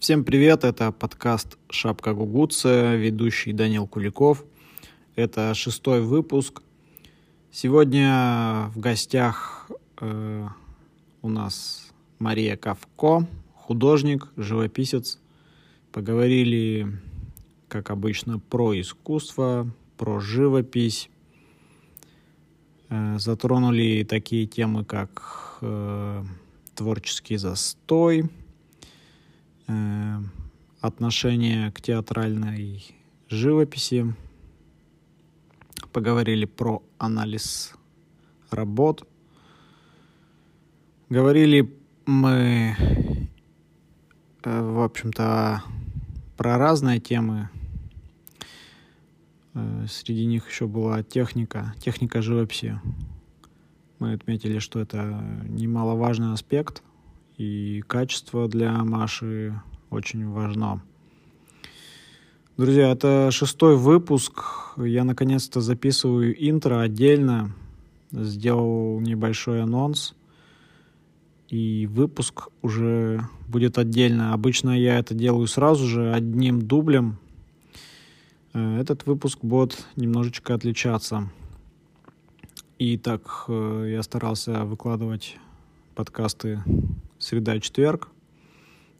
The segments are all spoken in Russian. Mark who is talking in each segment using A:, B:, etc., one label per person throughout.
A: Всем привет, это подкаст «Шапка Гугуца», ведущий Данил Куликов. Это шестой выпуск. Сегодня в гостях э, у нас Мария Кавко, художник, живописец. Поговорили, как обычно, про искусство, про живопись. Э, затронули такие темы, как э, творческий застой, отношение к театральной живописи. Поговорили про анализ работ. Говорили мы, э, в общем-то, про разные темы. Э, среди них еще была техника, техника живописи. Мы отметили, что это немаловажный аспект, и качество для Маши очень важно. Друзья, это шестой выпуск. Я наконец-то записываю интро отдельно. Сделал небольшой анонс. И выпуск уже будет отдельно. Обычно я это делаю сразу же, одним дублем. Э, этот выпуск будет немножечко отличаться. И так э, я старался выкладывать подкасты среда четверг.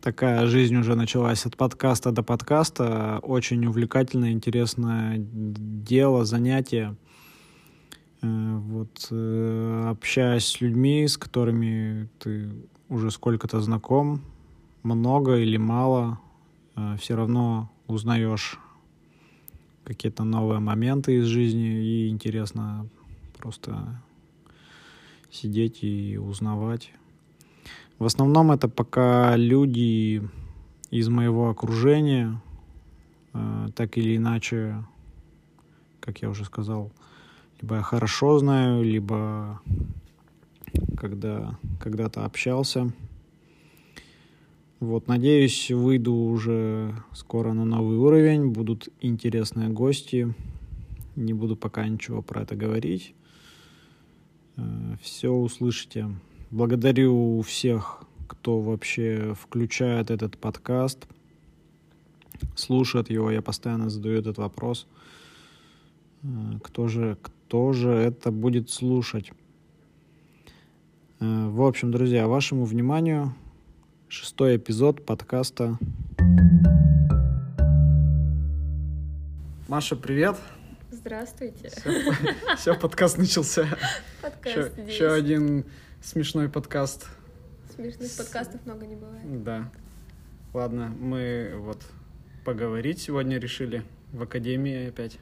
A: Такая жизнь уже началась от подкаста до подкаста. Очень увлекательное, интересное дело, занятие. Э, вот э, общаясь с людьми, с которыми ты уже сколько-то знаком, много или мало, все равно узнаешь какие-то новые моменты из жизни и интересно просто сидеть и узнавать. В основном это пока люди из моего окружения, э, так или иначе, как я уже сказал, либо я хорошо знаю, либо когда когда-то общался. Вот, надеюсь, выйду уже скоро на новый уровень, будут интересные гости. Не буду пока ничего про это говорить. Э, все услышите. Благодарю всех, кто вообще включает этот подкаст, слушает его. Я постоянно задаю этот вопрос. Э, кто же, кто же это будет слушать? Э, в общем, друзья, вашему вниманию шестой эпизод подкаста. Маша, привет!
B: Здравствуйте.
A: Все, все подкаст начался.
B: Подкаст
A: еще,
B: здесь.
A: еще один смешной подкаст.
B: Смешных подкастов много не бывает.
A: Да. Ладно, мы вот поговорить сегодня решили в академии опять.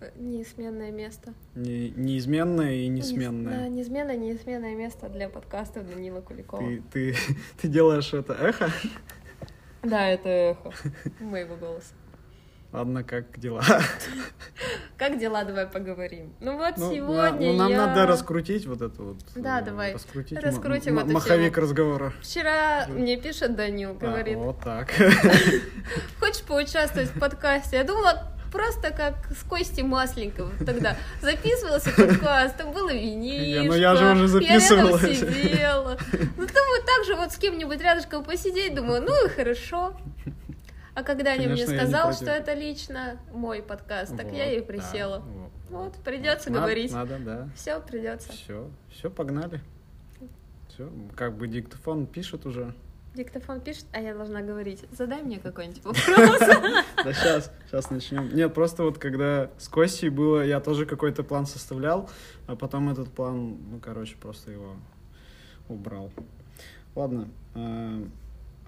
B: Э, Неизменное место.
A: Не, неизменное и
B: Неиз- Да,
A: несменное.
B: неизменное, неизменное место для подкастов Данила Куликова.
A: Ты, ты, ты делаешь это эхо?
B: Да, это эхо моего голоса.
A: Ладно, как дела?
B: Как дела, давай поговорим. Ну вот
A: Ну, на-
B: сегодня
A: ну, нам
B: я...
A: надо раскрутить вот это вот.
B: Да,
A: э,
B: давай.
A: Раскрутить
B: Раскрутим
A: м-
B: эту
A: маховик
B: тему.
A: разговора.
B: Вчера мне пишет Данил,
A: А,
B: говорит,
A: вот так.
B: хочешь поучаствовать в подкасте? Я думала, просто как с Костей Масленников тогда записывался подкаст, там было винишко.
A: Не, ну я же уже записывалась.
B: Я рядом сидела. Ну, думаю, так же вот с кем-нибудь рядышком посидеть, думаю, ну и хорошо. А когда они мне
A: Конечно, я не
B: сказал, что это лично мой подкаст, так я
A: Вот,
B: и
A: да,
B: присела.
A: вот.
B: Вот, придется
A: Надо-
B: говорить.
A: Надо, да.
B: Все, придется.
A: Все, все, погнали. Все, как бы диктофон пишет уже.
B: Диктофон пишет, а я должна говорить. Задай мне какой-нибудь вопрос.
A: Да сейчас, сейчас начнем. Нет, просто вот когда с Костей было, я тоже какой-то план составлял, а потом этот план, ну, короче, просто его убрал. Ладно. э,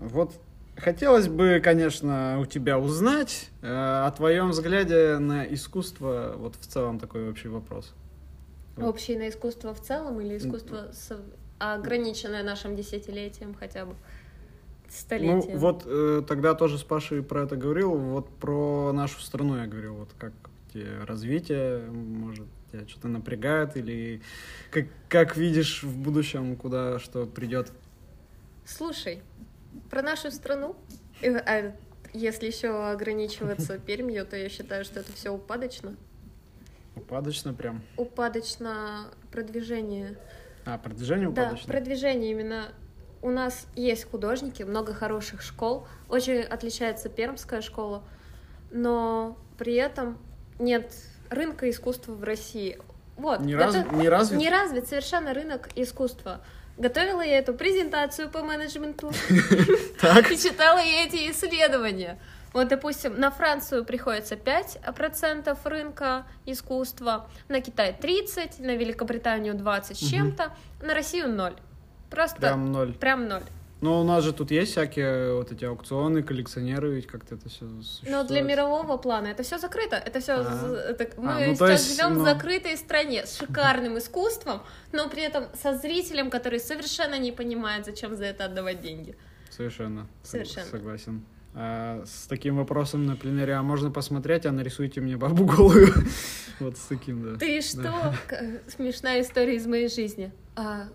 A: Вот хотелось бы, конечно, у тебя узнать э, о твоем взгляде на искусство, вот в целом такой вообще вопрос.
B: Общее на искусство в целом или искусство со- ограниченное нашим десятилетием хотя бы?
A: Ну,
B: Столетием?
A: вот э, тогда тоже с Пашей про это говорил, вот про нашу страну я говорил, вот как тебе развитие, может, тебя что-то напрягает, или как, как видишь в будущем, куда что придет.
B: Слушай, про нашу страну, э, а если еще ограничиваться Пермью, то я считаю, что это все упадочно.
A: Упадочно прям.
B: Упадочно продвижение.
A: А, продвижение
B: Да,
A: упадочно?
B: продвижение именно у нас есть художники, много хороших школ, очень отличается пермская школа, но при этом нет рынка искусства в России. Вот.
A: Не,
B: это
A: раз, не развит?
B: Не развит совершенно рынок искусства. Готовила я эту презентацию по менеджменту и читала я эти исследования. Вот, допустим, на Францию приходится 5% рынка искусства, на Китай 30%, на Великобританию 20 с чем-то, на Россию 0. Просто
A: Прям ноль.
B: прям 0.
A: Но у нас же тут есть всякие вот эти аукционы, коллекционеры, ведь как-то это все
B: Но для мирового плана это все закрыто. Это все
A: А.
B: мы
A: ну, то
B: сейчас
A: есть,
B: живем
A: ну-
B: в закрытой стране с шикарным искусством, но при этом со зрителем, который совершенно не понимает, зачем за это отдавать деньги.
A: Совершенно.
B: Совершенно.
A: Согласен. А с таким вопросом на пленере, а можно посмотреть, а нарисуйте мне бабу голую. Вот с таким, да.
B: Ты что? Смешная история из моей жизни. А,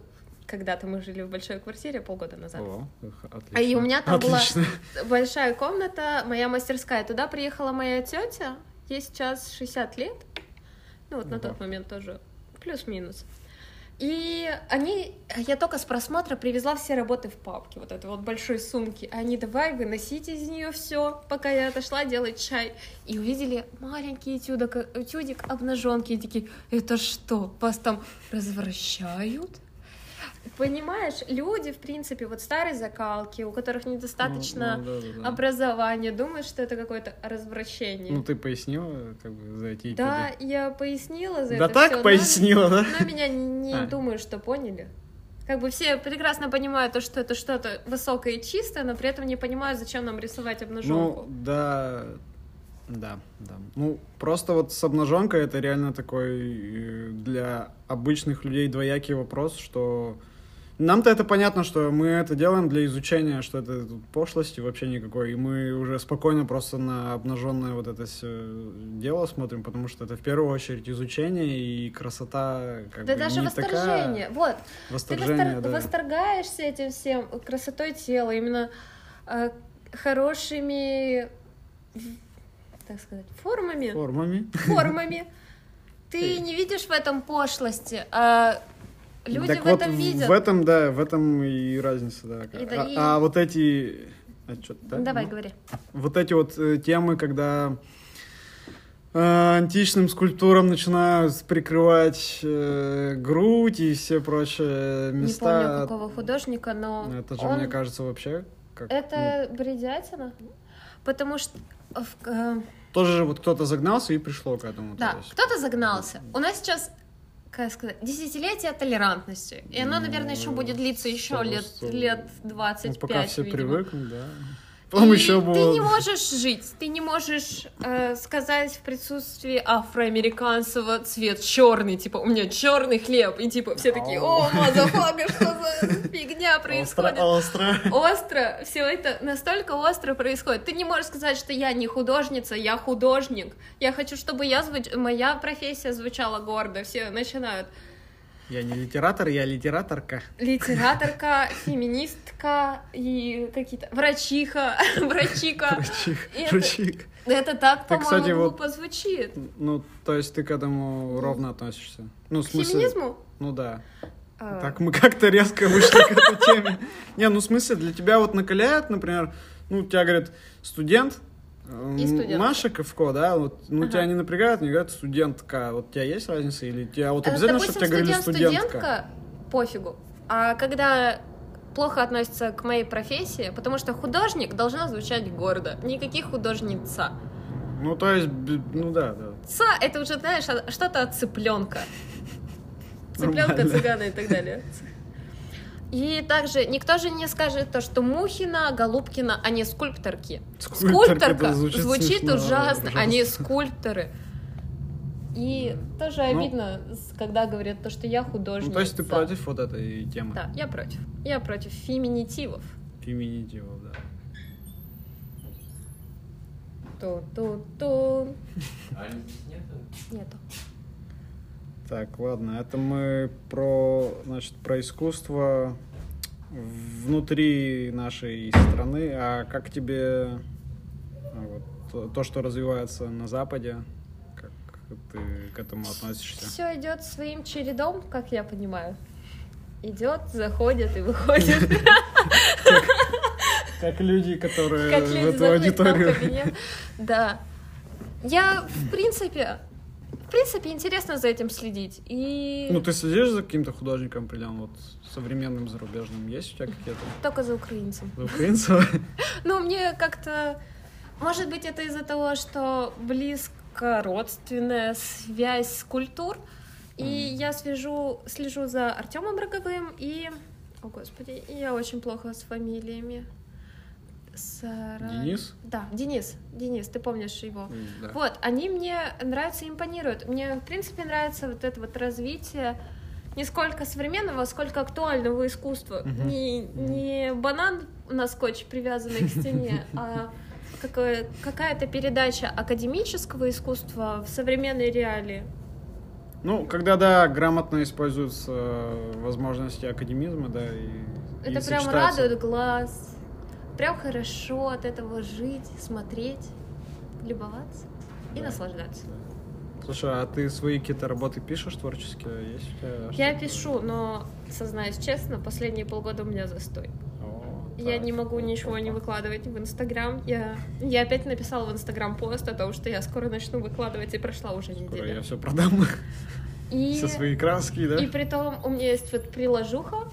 B: Когда-то мы жили в большой квартире полгода назад.
A: О, отлично.
B: А и у меня там была
A: Отлично.
B: большая комната, моя мастерская. Туда приехала моя тетя, ей сейчас 60 лет. Ну вот на
A: Ого.
B: тот момент тоже плюс-минус. И они, я только с просмотра привезла все работы в папке, вот этой вот большой сумки. Они давай выносите из нее все, пока я отошла делать чай. И увидели маленький этюдик, этюдик обнаженки и такие, это что, вас там развращают? Понимаешь, люди, в принципе, вот старой закалки, у которых недостаточно
A: Ну, ну, да, да, да.
B: образования, думают, что это какое-то развращение.
A: Ну, ты пояснила, как бы, за эти
B: да, я пояснила за
A: Да
B: это
A: так
B: всё, но-
A: пояснила, да?
B: но меня не
A: А.
B: думаю, что поняли. Как бы все прекрасно понимают то, что это что-то высокое и чистое, но при этом не понимают, зачем нам рисовать обнаженку.
A: Ну, да, да, да. Ну, просто вот с обнаженкой это реально такой э, для обычных людей двоякий вопрос, что нам-то это понятно, что мы это делаем для изучения, что это тут пошлости вообще никакой, и мы уже спокойно просто на обнаженное вот это всё дело смотрим, потому что это в первую очередь изучение и красота как
B: да
A: бы
B: даже
A: не
B: восторжение.
A: такая...
B: Вот, ты
A: Восторжение,
B: восторг-
A: да.
B: восторгаешься этим всем, красотой тела, именно э, хорошими, так сказать, формами.
A: Формами.
B: формами. Ты не видишь в этом пошлости, а люди
A: так
B: в
A: вот
B: этом видят.
A: В этом, да, в этом и разница, да.
B: И да,
A: а,
B: и-
A: а вот эти... а чё, да?
B: Давай,
A: Ну,
B: говори.
A: Вот эти вот э, темы, когда э, античным скульптурам начинают прикрывать э, грудь и все прочие
B: Не помню,
A: места.
B: какого художника, но
A: Это же,
B: он-
A: мне кажется, вообще как...
B: это бредятина. Потому что в- э,
A: ну, тоже же вот кто-то загнался и пришло к этому. то
B: да, кто-то загнался. У нас сейчас как сказать, десятилетие толерантности. И оно, наверное, еще
A: Ну,
B: будет длиться еще лет, лет
A: Ну,
B: 25,
A: пока все
B: видимо.
A: привыкнут, да. Потом
B: И
A: еще
B: Ты
A: было...
B: не можешь жить, ты не можешь э, сказать в присутствии афроамериканцев цвет черный, типа у меня черный хлеб, и типа все такие, о, motherfucka, что за фигня
A: Остро,
B: происходит?
A: остро.
B: Остро, все это настолько остро происходит. Ты не можешь сказать, что я не художница, я художник. Я хочу, чтобы я звуч... моя профессия звучала гордо. Все начинают
A: Я не литератор, я литераторка.
B: литераторка, феминистка и какие-то врачиха, врачиха.
A: Врачих,
B: это-
A: врачих.
B: Это так, по-моему,
A: кстати, вот-
B: глупо звучит.
A: Ну, то есть ты к этому ровно относишься? Ну, в
B: К
A: смысле...
B: феминизму?
A: Ну да.
B: А,
A: Так мы как-то резко вышли к этой теме. Не, ну в смысле, для тебя вот накаляет, например, ну, тебя говорят, студент,
B: И.
A: Маша Ковко, да, вот, ну,
B: Ага.
A: тебя не напрягают, не говорят студентка. Вот у тебя есть разница? Или тебя вот
B: э,
A: обязательно,
B: Допустим,
A: чтобы тебя говорили
B: студент,
A: студентка?
B: студентка, пофигу. А когда плохо относятся к моей профессии, потому что художник должна звучать гордо. Никаких художница.
A: Ну, то есть, ну да, да.
B: Ца — это уже, знаешь, а- что-то от цыпленка. Цыпленка, цыгана и так далее. И также никто же не скажет то, что Мухина, Голубкина, они скульпторки.
A: Скульпторка, звучит
B: звучит,
A: смешно,
B: ужасно,
A: ужасно.
B: они скульпторы. И тоже
A: Ну.
B: обидно, когда говорят то, что я художница.
A: Ну, то есть ты против вот этой темы?
B: Да, я против. Я против феминитивов.
A: Феминитивов, да.
B: Ту-ту-ту.
C: А здесь нету?
B: Нету.
A: Так, ладно, это мы про, значит, про искусство внутри нашей страны. А как тебе а, вот, то, то, что развивается на Западе? Как ты к этому относишься?
B: Все идет своим чередом, как я понимаю. идет, заходит и выходит.
A: Как люди, которые в эту аудиторию.
B: Да. Я, в принципе, принципе, интересно за этим следить. И
A: Ну, ты следишь за каким-то художником определенным, вот современным, зарубежным? Есть у тебя какие-то?
B: только за украинцем.
A: За украинцев?
B: Ну, мне как-то... Может быть, это из-за того, что близко родственная связь с культур. И я слежу, слежу за Артемом Роговым и... О, Господи, я очень плохо с фамилиями. Сара-
A: Денис?
B: Да, Денис. Денис, ты помнишь его?
A: Да.
B: Вот, они мне нравятся, импонируют. Мне, в принципе, нравится вот это вот развитие не сколько современного, сколько актуального искусства.
A: Мгм.
B: Не, не банан на скотч, привязанный к стене, а какая-то передача академического искусства в современной реалии.
A: Ну, когда, да, грамотно используются возможности академизма, да, и... и
B: Это прям
A: сочетается.
B: радует глаз. Прям хорошо от этого жить, смотреть, любоваться и
A: Да.
B: наслаждаться.
A: Слушай, а ты свои какие-то работы пишешь творческие? Есть
B: Я пишу, но, сознаюсь честно, последние полгода у меня застой.
A: О,
B: Я
A: так.
B: не могу ничего не выкладывать в Инстаграм. Я, я опять написала в Инстаграм пост о том, что я скоро начну выкладывать, и прошла уже
A: Скоро
B: неделя.
A: я все продам.
B: И,
A: Все свои краски, да?
B: и при том у меня есть вот приложуха,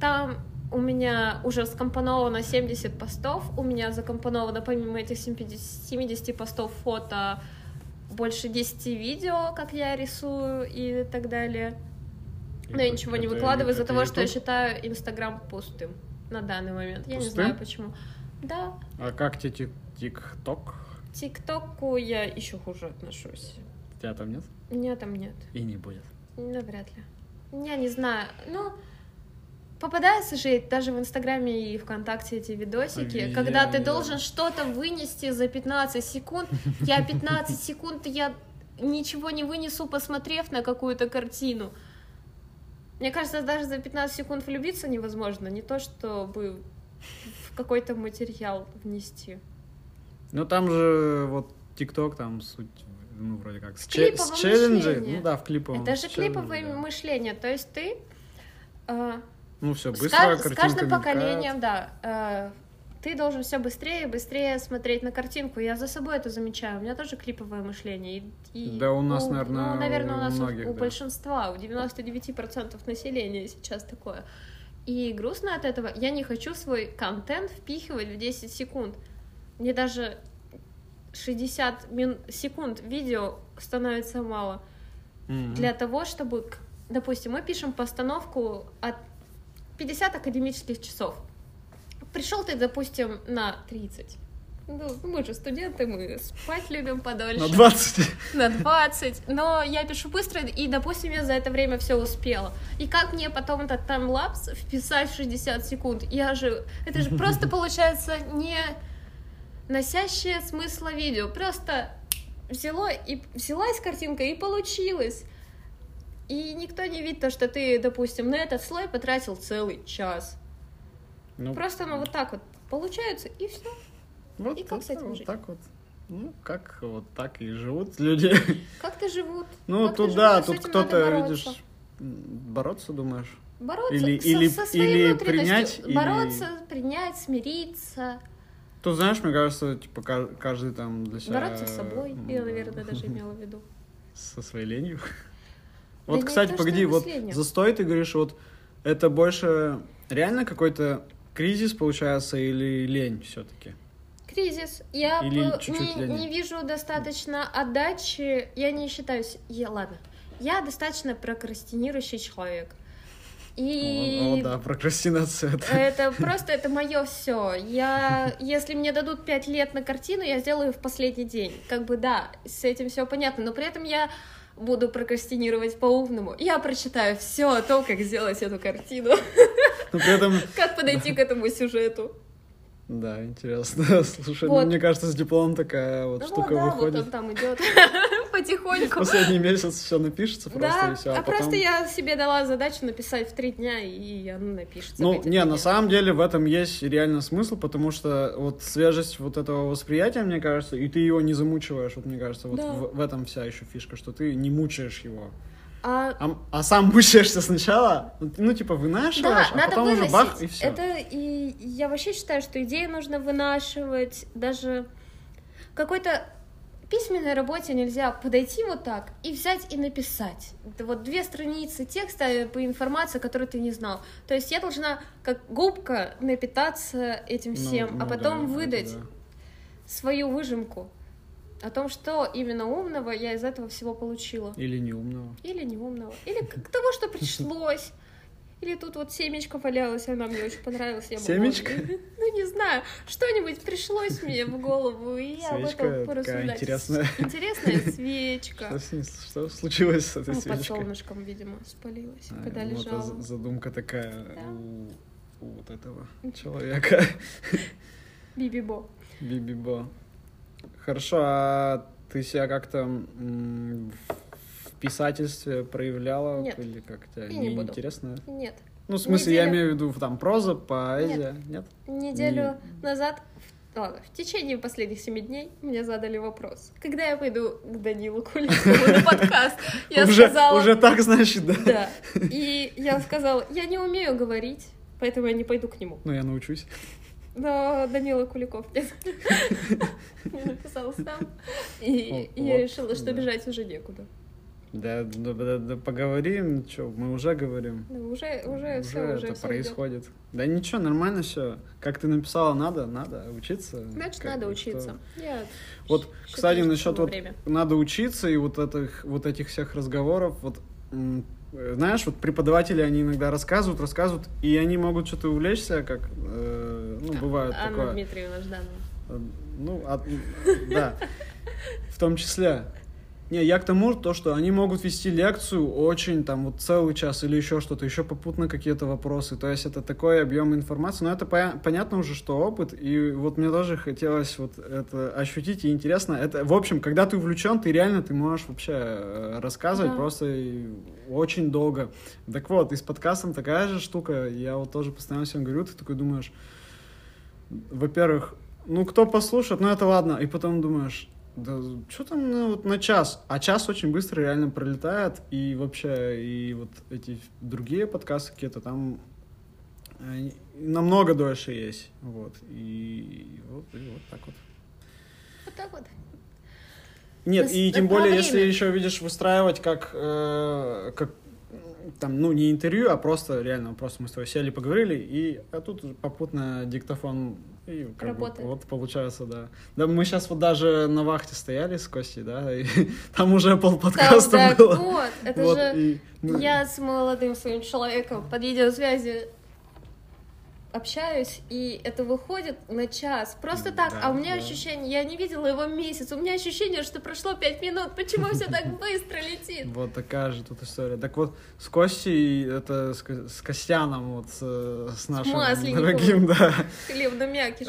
B: там у меня уже скомпоновано 70 постов, у меня закомпоновано помимо этих 70 70 постов фото больше 10 видео, как я рисую и так далее. Но я ничего не выкладываю из-за того, что я считаю Инстаграм пустым на данный момент. Я не
A: Пустым?
B: знаю почему. Да,
A: А как тебе тик- ТикТок?
B: ТикТоку я еще хуже отношусь.
A: Тебя там нет?
B: Нет, там нет.
A: И не будет.
B: Навряд ли. Я не знаю. Ну, попадаются же даже в Инстаграме и ВКонтакте эти видосики,
A: Везде
B: когда ты
A: да.
B: должен что-то вынести за 15 секунд. Я 15 секунд, я ничего не вынесу, посмотрев на какую-то картину. Мне кажется, даже за 15 секунд влюбиться невозможно. Не то, чтобы в какой-то материал внести.
A: Ну там же вот ТикТок, там суть, ну, вроде как, с, че- с челленджей.
B: мышлении.
A: Ну да, в клиповом.
B: Это же клиповое
A: да.
B: мышление. То есть ты э,
A: Ну все,
B: С,
A: быстро,
B: с
A: картинка
B: каждым
A: мелькает.
B: поколением, да, э, ты должен все быстрее и быстрее смотреть на картинку. Я за собой это замечаю. У меня тоже клиповое мышление. И, и
A: Да, у нас,
B: ну,
A: наверное,
B: ну, наверное, у
A: у
B: нас у-
A: многих,
B: у,
A: да.
B: большинства, у 99% населения сейчас такое. И грустно от этого. Я не хочу свой контент впихивать в 10 секунд. Мне даже 60 мин- секунд видео становится мало
A: Мгм.
B: для того, чтобы, допустим, мы пишем постановку от 50 академических часов. Пришел ты, допустим, на 30. Ну, мы же студенты, мы спать любим подольше.
A: На 20.
B: На 20. Но я пишу быстро, и, допустим, я за это время все успела. И как мне потом этот таймлапс вписать в 60 секунд? Я же... Это же просто получается не носящее смысла видео. Просто взяло и взялась картинка и получилось. И никто не видит то, что ты, допустим, на этот слой потратил целый час.
A: Ну,
B: Просто оно вот так вот получается, и все.
A: вот
B: и как с этим
A: вот
B: жить?
A: так вот. Ну, как вот так и живут люди.
B: Как-то живут.
A: Ну,
B: Как-то
A: тут да, тут кто-то, видишь, бороться, думаешь?
B: Бороться
A: Или-
B: со,
A: или-
B: со своей
A: или принять, или-
B: Бороться, принять, смириться.
A: Тут, знаешь, мне кажется, типа, ка- каждый там для себя...
B: Бороться с собой. Я, наверное, даже имела в виду.
A: Со своей ленью.
B: Да
A: Вот,
B: не
A: кстати,
B: то,
A: погоди, вот застой, ты говоришь, вот это больше реально какой-то кризис, получается, или лень все-таки?
B: Кризис. Я
A: Или
B: бы
A: чуть-чуть
B: не,
A: лень.
B: не вижу достаточно отдачи. Я не считаю... с- Я, ладно. Я достаточно прокрастинирующий человек. И
A: О, да, прокрастинация. это-
B: Это просто это мое все. Я, если мне дадут пять лет на картину, я сделаю в последний день. Как бы да, с этим все понятно, но при этом я буду прокрастинировать по-умному. Я прочитаю все о том, как сделать эту картину,
A: Но при этом,
B: как подойти к этому сюжету.
A: да, интересно. Слушай, ну, мне кажется, с дипломом такая вот
B: Ну
A: штука
B: да, вот
A: выходит.
B: он там идет потихоньку.
A: Последний месяц все напишется просто
B: Да,
A: и все.
B: а просто я себе дала задачу написать в три дня, и оно напишется.
A: Ну, не,
B: три
A: на
B: дня.
A: самом деле в этом есть реально смысл, потому что вот свежесть вот этого восприятия, мне кажется, и ты его не замучиваешь, вот мне кажется, вот
B: Да.
A: в, в этом вся еще фишка, что ты не мучаешь его.
B: А,
A: А, а сам мучаешься сначала, ну, типа, вынашиваешь,
B: да,
A: а
B: надо
A: потом
B: выносить.
A: уже бах, и все.
B: Это и я вообще считаю, что идею нужно вынашивать. Даже какой-то письменной работе нельзя подойти вот так и взять и написать. Это вот две страницы текста по информации, которую ты не знал. То есть я должна как губка напитаться этим
A: Ну,
B: всем,
A: ну
B: а потом
A: да,
B: выдать
A: да.
B: свою выжимку о том, что именно умного я из этого всего получила.
A: Или неумного.
B: Или неумного. Или того, что пришлось. Или тут вот семечко валялось, она мне очень понравилась. Я
A: Семечко?
B: «Ой, Ну, не знаю, что-нибудь пришлось мне в голову, и я об
A: Свечка
B: этом
A: такая
B: порассуждать.
A: интересная.
B: Интересная свечка.
A: Что, с ней- что случилось с этой
B: Ну, под
A: свечкой?
B: солнышком, видимо, спалилась,
A: А,
B: когда
A: вот
B: лежала.
A: за- задумка такая
B: Да.
A: у, у вот этого человека.
B: Бибибо.
A: Бибибо. Хорошо, а ты себя как-то в писательстве проявляла?
B: Нет.
A: Или как тебе
B: И не буду.
A: интересно?
B: Нет.
A: Ну, в смысле, я
B: Неделю-
A: имею в виду там проза, поэзия, нет?
B: Неделю назад, в- ладно, в течение последних семи дней мне задали вопрос. Когда я пойду к Данилу Куликову на подкаст? Я сказала...
A: уже так, значит, да?
B: Да. И я сказала, я не умею говорить, поэтому я не пойду к нему.
A: Ну, я научусь.
B: Но Данила Куликов нет. Я написал сам. И я решила, что бежать уже некуда.
A: Да, да, да, да, поговорим, что, мы уже говорим.
B: Ну, Уже, уже, все, уже
A: это
B: всё
A: происходит. Да ничего, нормально все. Как ты написала, надо, надо учиться.
B: Значит,
A: Как
B: надо
A: бы,
B: учиться. Я
A: Вот, кстати, насчет вот
B: время.
A: надо учиться и вот этих вот этих всех разговоров, вот э, знаешь, вот преподаватели они иногда рассказывают, рассказывают, и они могут что-то увлечься, как э, ну бывает
B: Анна
A: такое.
B: Дмитриевна Жданова.
A: Э, Ну, от- да, в том числе. Не, я к тому, то, что они могут вести лекцию очень, там, вот целый час или еще что-то, еще попутно какие-то вопросы. То есть это такой объем информации. Но это поя- понятно уже, что опыт. И вот мне тоже хотелось вот это ощутить, и интересно. Это, в общем, когда ты увлечен, ты реально, ты можешь вообще э, рассказывать
B: Да.
A: просто очень долго. Так вот, и с подкастом такая же штука. Я вот тоже постоянно всем говорю, ты такой думаешь, во-первых, ну, кто послушает, ну, это ладно. И потом думаешь, да что там ну, вот на час? А час очень быстро реально пролетает. И вообще, и вот эти другие подкасты какие-то там они намного дольше есть. Вот. И вот, и вот так вот.
B: Вот так вот.
A: Нет, и
B: есть
A: тем более,
B: время.
A: если еще видишь выстраивать как, э, как там, ну, не интервью, а просто реально, просто мы с тобой сели, поговорили, и а тут попутно диктофон и как бы вот получается, да. Да, мы сейчас вот даже на вахте стояли с Костей, да, и там уже пол подкаста
B: Так,
A: было.
B: вот, это
A: Вот,
B: же
A: и мы-
B: я с молодым своим человеком под видеосвязи общаюсь, и это выходит на час. Просто так,
A: Да,
B: а у меня
A: да.
B: ощущение, я не видела его месяц, у меня ощущение, что прошло пять минут, почему все так быстро летит?
A: Вот такая же тут история. Так вот, с Костей, это с, Ко- с Костяном, вот с, нашим дорогим, да,
B: Хлебно мякиш.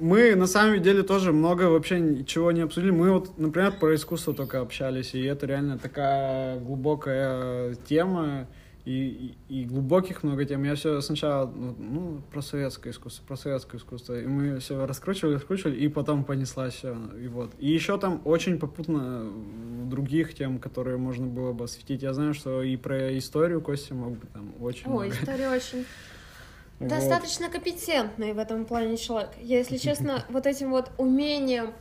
A: Мы на самом деле тоже много вообще ничего не обсудили. Мы вот, например, про искусство только общались, и это реально такая глубокая тема, и, и, и глубоких много тем. Я все сначала, ну, ну, про советское искусство, про советское искусство, и мы все раскручивали, раскручивали, и потом понеслась все, и вот. И еще там очень попутно других тем, которые можно было бы осветить. Я знаю, что и про историю Костя мог бы там очень
B: Ой,
A: много.
B: история очень
A: Вот.
B: достаточно компетентный в этом плане человек. Я, если честно, вот этим вот умением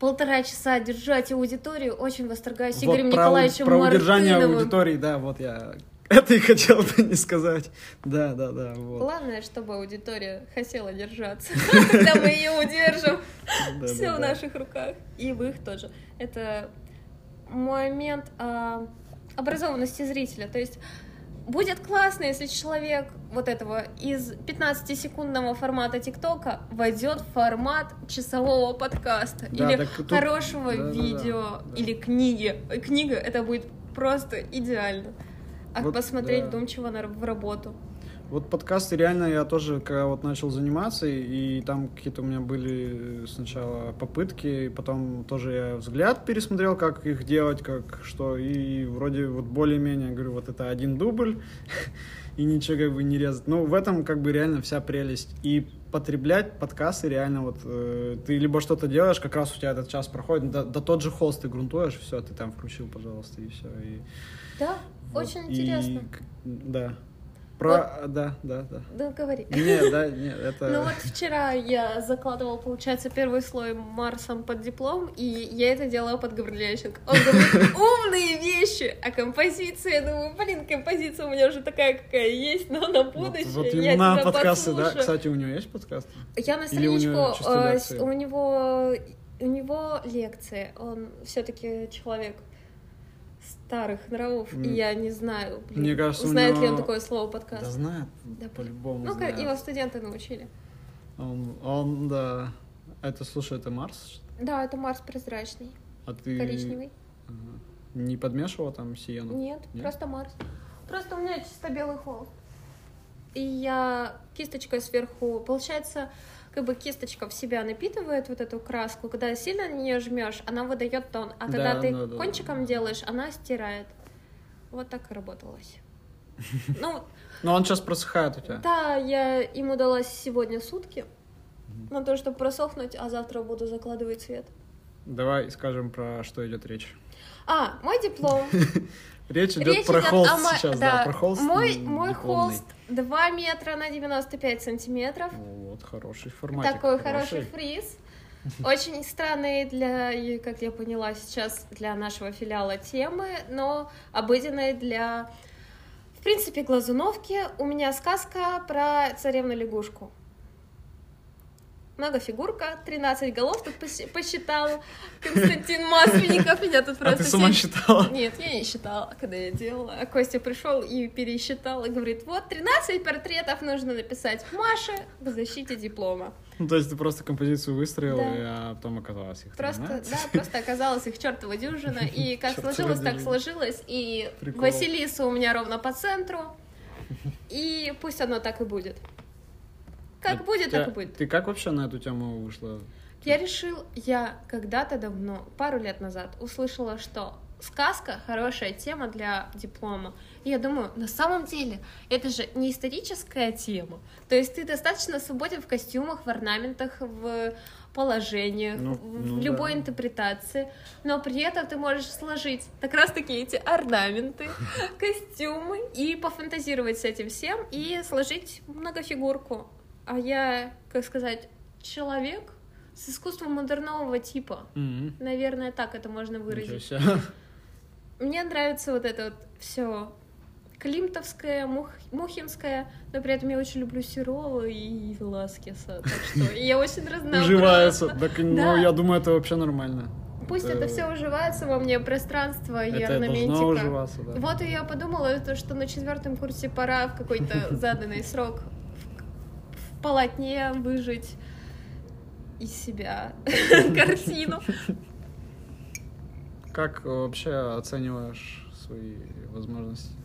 B: полтора часа держать аудиторию, очень восторгаюсь
A: Вот
B: Игорем
A: про,
B: Николаевичем
A: про удержание аудитории, да, вот я это и хотел бы не сказать. Да, да, да, вот.
B: Главное, чтобы аудитория хотела держаться, когда мы ее удержим. Все в наших руках. И в их тоже. Это момент а, образованности зрителя. То есть будет классно, если человек вот этого из 15-секундного формата ТикТока войдет в формат часового подкаста
A: Да,
B: или
A: так тут-
B: хорошего
A: да, да, да,
B: видео
A: да.
B: или книги. Книга это будет просто идеально. А
A: Вот,
B: посмотреть
A: да.
B: вдумчиво на, в работу.
A: Вот подкасты реально я тоже, когда вот начал заниматься, и, и там какие-то у меня были сначала попытки, потом тоже я взгляд пересмотрел, как их делать, как что, и вроде вот более-менее, говорю, вот это один дубль, и ничего как бы не резать. Ну, в этом как бы реально вся прелесть. И потреблять подкасты реально вот э, ты либо что-то делаешь, как раз у тебя этот час проходит, да, да тот же холст ты грунтуешь, все, ты там включил, пожалуйста, и все. И,
B: Да,
A: вот.
B: очень
A: И
B: интересно.
A: к- да. Про... Да, да, да.
B: Да, говори.
A: Нет, да, нет, это...
B: Ну вот вчера я закладывала, получается, первый слой Марсом под диплом, и я это делала под Гаврилященко. Он говорит, умные вещи, а композиция, я думаю, блин, композиция у меня уже такая, какая есть, но на
A: Вот,
B: будущее
A: вот
B: я
A: ему на подкасты, да? Кстати, у него есть подкасты?
B: Я на
A: Или у него
B: страничку, э, у него, у него лекции, он все-таки человек старых нравов, и я не знаю, блин,
A: Мне кажется,
B: знает ли он
A: него-
B: такое слово подкаст.
A: Да знает,
B: Да,
A: по-любому
B: Ну,
A: знает.
B: его студенты научили.
A: Он, он, да. Это, слушай, это Марс?
B: Да, это Марс прозрачный,
A: А ты
B: коричневый.
A: Ага. не подмешивала там сиену?
B: Нет,
A: Нет?
B: просто Марс. Просто у меня чисто белый холст. И я кисточкой сверху, получается, как бы кисточка в себя напитывает вот эту краску. Когда сильно на нее жмешь, она выдает тон. А когда
A: Да,
B: ты
A: да, да,
B: кончиком
A: да.
B: делаешь, она стирает. Вот так и работалось. Ну,
A: Но он сейчас просыхает у тебя.
B: да, я ему дала сегодня сутки на то, чтобы просохнуть, а завтра буду закладывать цвет.
A: Давай скажем, про что идет речь.
B: А, мой диплом.
A: Речь идет
B: Речь
A: про
B: идет
A: холст
B: о
A: сейчас, да,
B: да.
A: про холст.
B: Мой, мой холст 2 метра на 95 сантиметров.
A: Вот, хороший форматик.
B: Такой хороший фриз. Очень странные для, как я поняла сейчас, для нашего филиала темы, но обыденные для, в принципе, глазуновки. У меня сказка про царевну-лягушку. Многофигурка, 13 голов тут пос- посчитала. Константин Масленников меня тут
A: А
B: просто...
A: ты сама
B: сидит.
A: считала?
B: Нет, я не считала, когда я делала. А Костя пришел и пересчитал, и говорит, вот 13 портретов нужно написать Маше в защите диплома.
A: Ну, то есть ты просто композицию выстроила,
B: Да.
A: и, а потом оказалось их
B: Просто,
A: 13.
B: да, просто оказалось их чертова дюжина, и как сложилось, так сложилось, и
A: Прикол.
B: Василиса у меня ровно по центру, и пусть оно так и будет. Как
A: А
B: будет,
A: тебя-
B: так и будет.
A: Ты как вообще на эту тему вышла?
B: Я решил, я когда-то давно, пару лет назад, услышала, что сказка хорошая тема для диплома. И я думаю, на самом деле, это же не историческая тема. То есть ты достаточно свободен в костюмах, в орнаментах, в положениях,
A: Ну,
B: в
A: ну
B: любой
A: да.
B: интерпретации, но при этом ты можешь сложить как раз-таки эти орнаменты, костюмы и пофантазировать с этим всем и сложить многофигурку. А я, как сказать, человек с искусством модернового типа.
A: Мгм.
B: Наверное, так это можно выразить. Мне нравится вот это вот все Климтовское, Мух... Мухинское, но при этом я очень люблю Серова и Веласкеса, так что я очень разнообразна.
A: Уживается. Так, ну, я думаю, это вообще нормально.
B: Пусть
A: это-
B: все уживается во мне, пространство
A: должно уживаться, да.
B: Вот и я подумала, то, что на четвертом курсе пора в какой-то заданный срок полотне выжить из себя картину.
A: Как вообще оцениваешь свои возможности?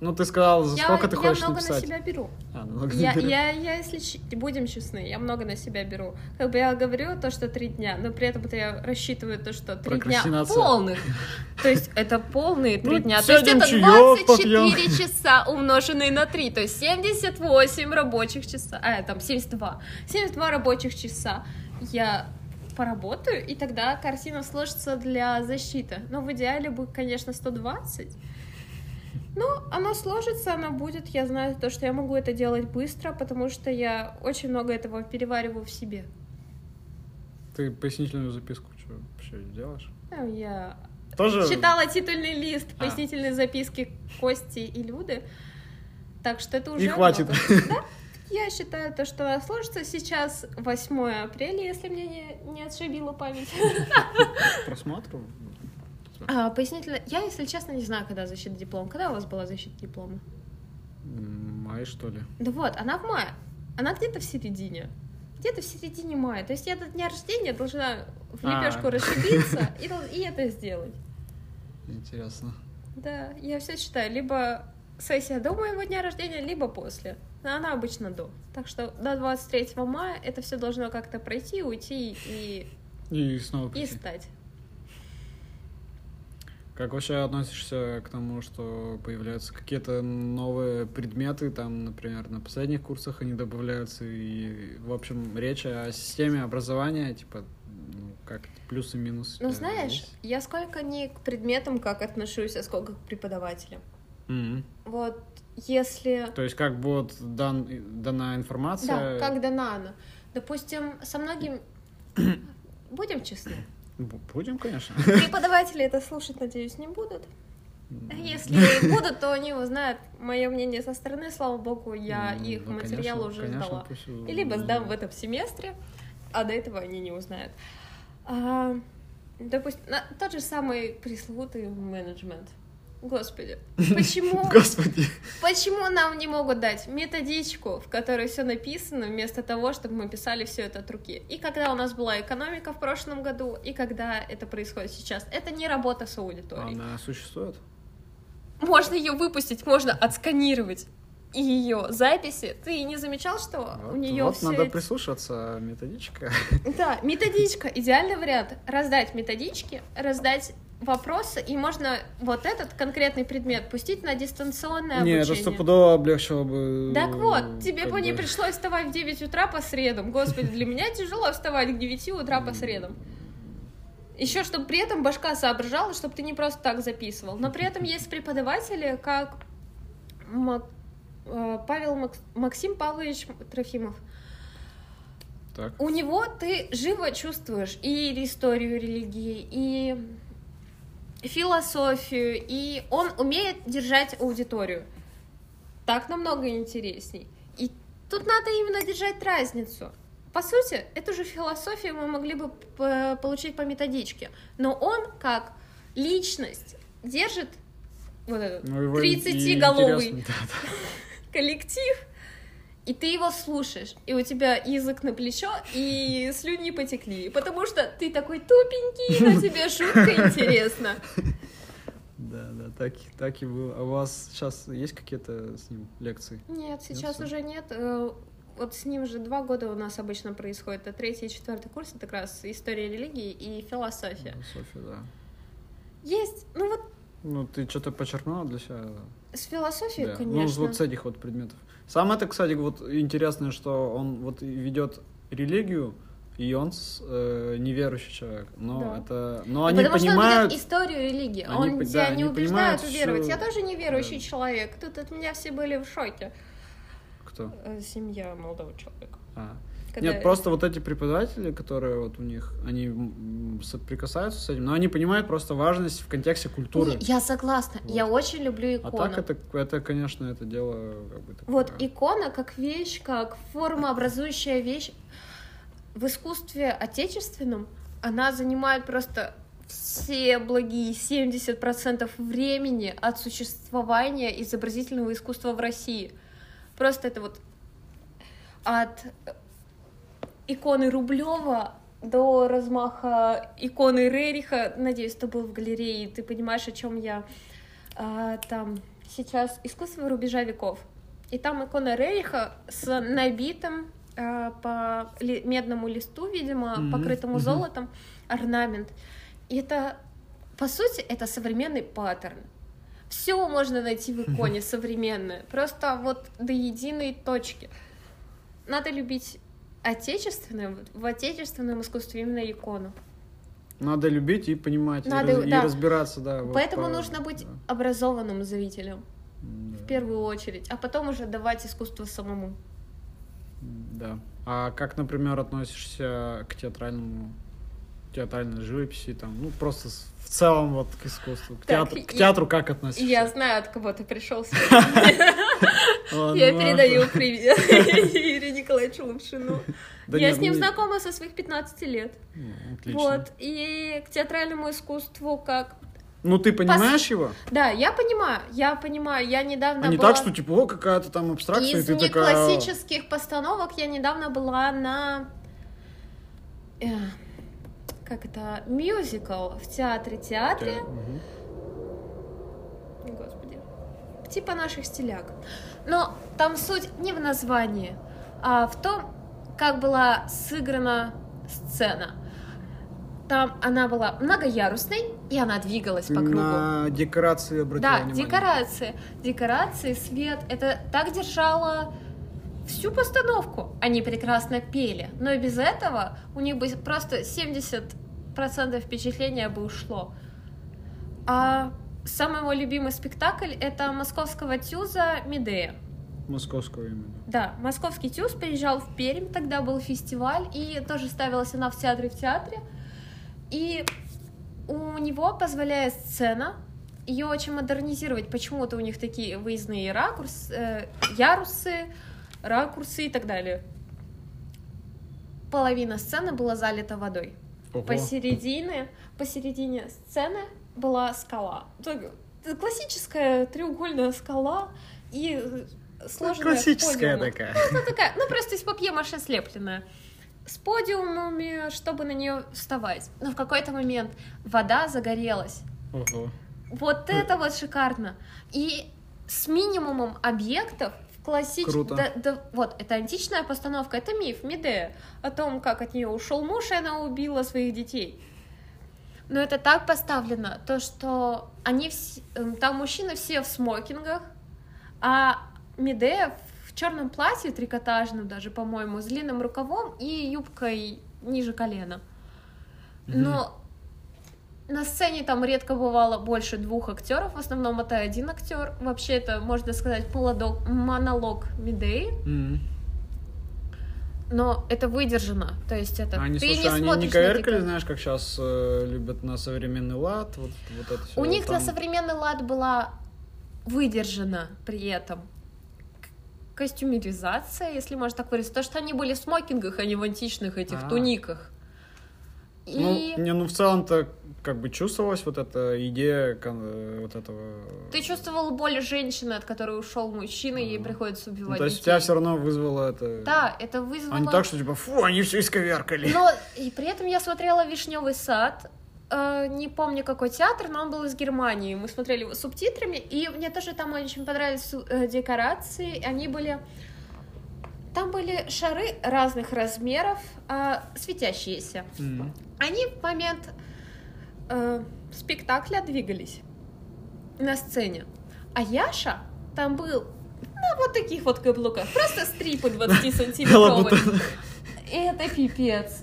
A: Ну, ты сказал, за
B: Я,
A: сколько ты
B: я
A: хочешь
B: много
A: написать?
B: на себя беру.
A: А, ну, много
B: Я,
A: беру.
B: я, я, если будем честны, я много на себя беру. Как бы я говорю то, что три дня, но при этом это я рассчитываю то, что три дня полных. То есть это полные три дня. То есть это
A: чаёк
B: 24 часа умноженные на 3. То есть 78 рабочих часа. А, там 72. 72 рабочих часа я поработаю, и тогда картина сложится для защиты. Но в идеале бы, конечно, 120. Ну, оно сложится, оно будет. Я знаю то, что я могу это делать быстро, потому что я очень много этого перевариваю в себе.
A: Ты пояснительную записку что вообще делаешь?
B: Ну, Я
A: Тоже?
B: читала титульный лист,
A: А.
B: пояснительные записки Кости и Люды. Так что это уже
A: И хватит.
B: много. Да? Я считаю, то, что сложится сейчас 8 апреля, если мне не, не отшибила память.
A: Просмотру?
B: А, пояснительно, я, если честно, не знаю, когда защита диплома. Когда у вас была защита диплома?
A: Май, что ли?
B: Да вот, она в мае. Она где-то в середине. Где-то в середине мая. То есть я до дня рождения должна в
A: А.
B: лепешку расшибиться и, и это сделать.
A: Интересно.
B: Да, я все считаю. Либо сессия до моего дня рождения, либо после. Но она обычно до. Так что до 23 мая это все должно как-то пройти, уйти и,
A: И снова
B: и
A: прийти.
B: стать.
A: Как вообще относишься к тому, что появляются какие-то новые предметы, там, например, на последних курсах они добавляются, и, в общем, речь о системе образования, типа, ну, как плюсы и минусы.
B: Ну, знаешь,
A: есть?
B: я сколько не к предметам как отношусь, а сколько к преподавателям.
A: Мгм.
B: Вот если...
A: То есть как будет дан, дана информация?
B: Да, как дана она. Допустим, со многим... Будем честны.
A: Бу- Будем, конечно.
B: Преподаватели это слушать, надеюсь, не будут. Если будут, то они узнают мое мнение со стороны. Слава богу, я
A: Ну,
B: их
A: да,
B: материал
A: конечно,
B: уже
A: конечно,
B: сдала.
A: пусть
B: И либо сдам в этом семестре, а до этого они не узнают. А, допустим, тот же самый пресловутый менеджмент. Господи, почему,
A: Господи.
B: почему нам не могут дать методичку, в которой все написано, вместо того, чтобы мы писали все это от руки? И когда у нас была экономика в прошлом году, и когда это происходит сейчас, это не работа с аудиторией.
A: Она существует?
B: Можно ее выпустить, можно отсканировать. И ее записи. Ты не замечал, что
A: Вот,
B: у нее
A: вот
B: все
A: надо прислушаться, методичка.
B: Да, методичка. Идеальный вариант. Раздать методички, раздать вопросы, и можно вот этот конкретный предмет пустить на дистанционное
A: Не, это
B: обучение.
A: стопудово облегчило бы...
B: Так вот, тебе
A: как
B: бы не пришлось вставать в 9 утра по средам. Господи, для меня тяжело вставать к 9 утра по средам. Еще, чтобы при этом башка соображала, чтобы ты не просто так записывал. Но при этом есть преподаватели, как Мак- э, Павел Макс- Максим Павлович Трофимов.
A: Так.
B: У него ты живо чувствуешь и историю религии, и философию, и он умеет держать аудиторию. Так намного интересней. И тут надо именно держать разницу. По сути, эту же философию мы могли бы получить по методичке. Но он, как личность, держит вот этот
A: Ну, его
B: 30-головый
A: интересно, да, да.
B: коллектив, и ты его слушаешь, и у тебя язык на плечо, и слюни потекли, потому что ты такой тупенький, но тебе жутко интересно.
A: Да, да, так, и- так и было. А у вас сейчас есть какие-то с ним лекции?
B: Нет, сейчас
A: всё.
B: уже нет. Э, Вот с ним же два года у нас обычно происходит. Это третий и четвертый курс, это как раз история религии и философия.
A: София, да.
B: Есть, ну вот
A: Ну, ты что-то подчеркнула для себя?
B: с философией,
A: Да.
B: конечно.
A: Ну, вот с этих вот предметов. Самое это, кстати, вот интересное, что он вот ведет религию, и он э, неверующий человек. Но
B: Да.
A: это. Но они
B: Потому
A: понимают.
B: что он ведет историю религии.
A: Они
B: он
A: по-
B: тебя
A: да,
B: не убеждает уверовать.
A: всю-
B: Я тоже неверующий
A: Да.
B: человек. Тут от меня все были в шоке.
A: Кто?
B: Э, Семья молодого человека.
A: А.
B: Когда-
A: Нет, просто вот эти преподаватели, которые вот у них, они соприкасаются с этим, но они понимают просто важность в контексте культуры.
B: Не, я согласна.
A: Вот.
B: Я очень люблю
A: А
B: икону.
A: так это, это, конечно, это дело как бы такое.
B: Вот икона как вещь, как формообразующая вещь в искусстве отечественном, она занимает просто все благие 70% времени от существования изобразительного искусства в России. Просто это вот от иконы Рублева до размаха иконы Рериха. Надеюсь, ты был в галерее, и ты понимаешь, о чем я. А, там сейчас искусство рубежа веков. И там икона Рериха с набитым а, по ли- медному листу, видимо,
A: Мгм,
B: покрытому
A: мгм.
B: золотом, орнамент. И это, по сути, это современный паттерн. Все можно найти в иконе современное, просто вот до единой точки. Надо любить отечественное, вот в отечественном искусстве именно икону.
A: Надо любить и понимать, и
B: Надо,
A: и,
B: да.
A: разбираться, да. вот
B: Поэтому
A: по-
B: нужно быть
A: да.
B: образованным зрителем
A: Да.
B: в первую очередь, а потом уже давать искусство самому.
A: Да. А как, например, относишься к театральному, театральной живописи, там, ну, просто с- в целом вот к искусству, к,
B: Так,
A: театру, к театру как относишься?
B: Я знаю, от кого ты пришел Я передаю привет Ире Николаевичу Лапшину. Я с ним
A: ну,
B: знакома со своих 15 лет.
A: ну.
B: Вот. И к театральному искусству как...
A: Ну, ты понимаешь его?
B: Да, я понимаю, я понимаю. Я недавно
A: А не
B: была...
A: так, что, типа, о, какая-то там абстракция,
B: Из
A: ты такая...
B: неклассических постановок я недавно была на... Как это? Мюзикл в театре-театре.
A: Мгм.
B: Господи. типа наших стиляк. Но там суть не в названии, а в том, как была сыграна сцена. Там она была многоярусной, и она двигалась по кругу.
A: На декорации обратила
B: Да,
A: внимание.
B: декорации. Декорации, свет. Это так держало всю постановку. Они прекрасно пели. Но и без этого у них бы просто 70% впечатления бы ушло. А самый мой любимый спектакль это московского тюза Медея.
A: Московского именно.
B: Да, московский тюз приезжал в Пермь, тогда был фестиваль, и тоже ставилась она в театре в театре. И у него позволяет сцена ее очень модернизировать. Почему-то у них такие выездные ракурсы, э, ярусы, ракурсы и так далее. Половина сцены была залита водой.
A: Ого.
B: Посередине, посередине сцены была скала. Так, Классическая треугольная скала и э, сложенная
A: Классическая такая.
B: Ну, такая, ну просто из папье-маше слепленная. С подиумами, чтобы на нее вставать. Но в какой-то момент вода загорелась.
A: Ого.
B: Вот это вот шикарно. И с минимумом объектов в классич...
A: Круто.
B: Да, да, вот, это античная постановка, это миф, Медея, о том, как от нее ушел муж, и она убила своих детей. Но это так поставлено, то, что они вс- эм, там мужчины все в смокингах, а Медея в черном платье трикотажном даже, по-моему, с длинным рукавом и юбкой ниже колена. Но на сцене там редко бывало больше двух актеров, в основном это один актер. Вообще это, можно сказать, полудок, монолог Медеи,
A: Мгм.
B: но это выдержано. То есть это
A: Они,
B: ты
A: слушай,
B: не
A: они не
B: смотришь на
A: коверкали, знаешь, как сейчас любят на современный лад, вот, вот это все.
B: У них на современный лад была выдержана при этом костюмеризация, если можно так выразиться. То, что они были в смокингах, а не в античных этих
A: А.
B: туниках. И
A: Ну, не, ну в целом-то как бы чувствовалась вот эта идея э, вот этого...
B: ты чувствовал боль женщины, от которой ушел мужчина, и ей приходится
A: Ну,
B: убивать
A: то есть
B: детей.
A: тебя все равно вызвало это...
B: Да, это вызвало...
A: А не так, что типа, фу, они все исковеркали.
B: Но и при этом я смотрела Вишневый сад. э, не помню какой театр, но он был из Германии. Мы смотрели его субтитрами, и мне тоже там очень понравились э, декорации. Они были там были шары разных размеров, а, светящиеся.
A: Мгм.
B: Они в момент э, спектакля двигались на сцене. А Яша там был на вот таких вот каблуках. Просто стрипы 20-сантиметровые.
A: Лабутон.
B: И это пипец.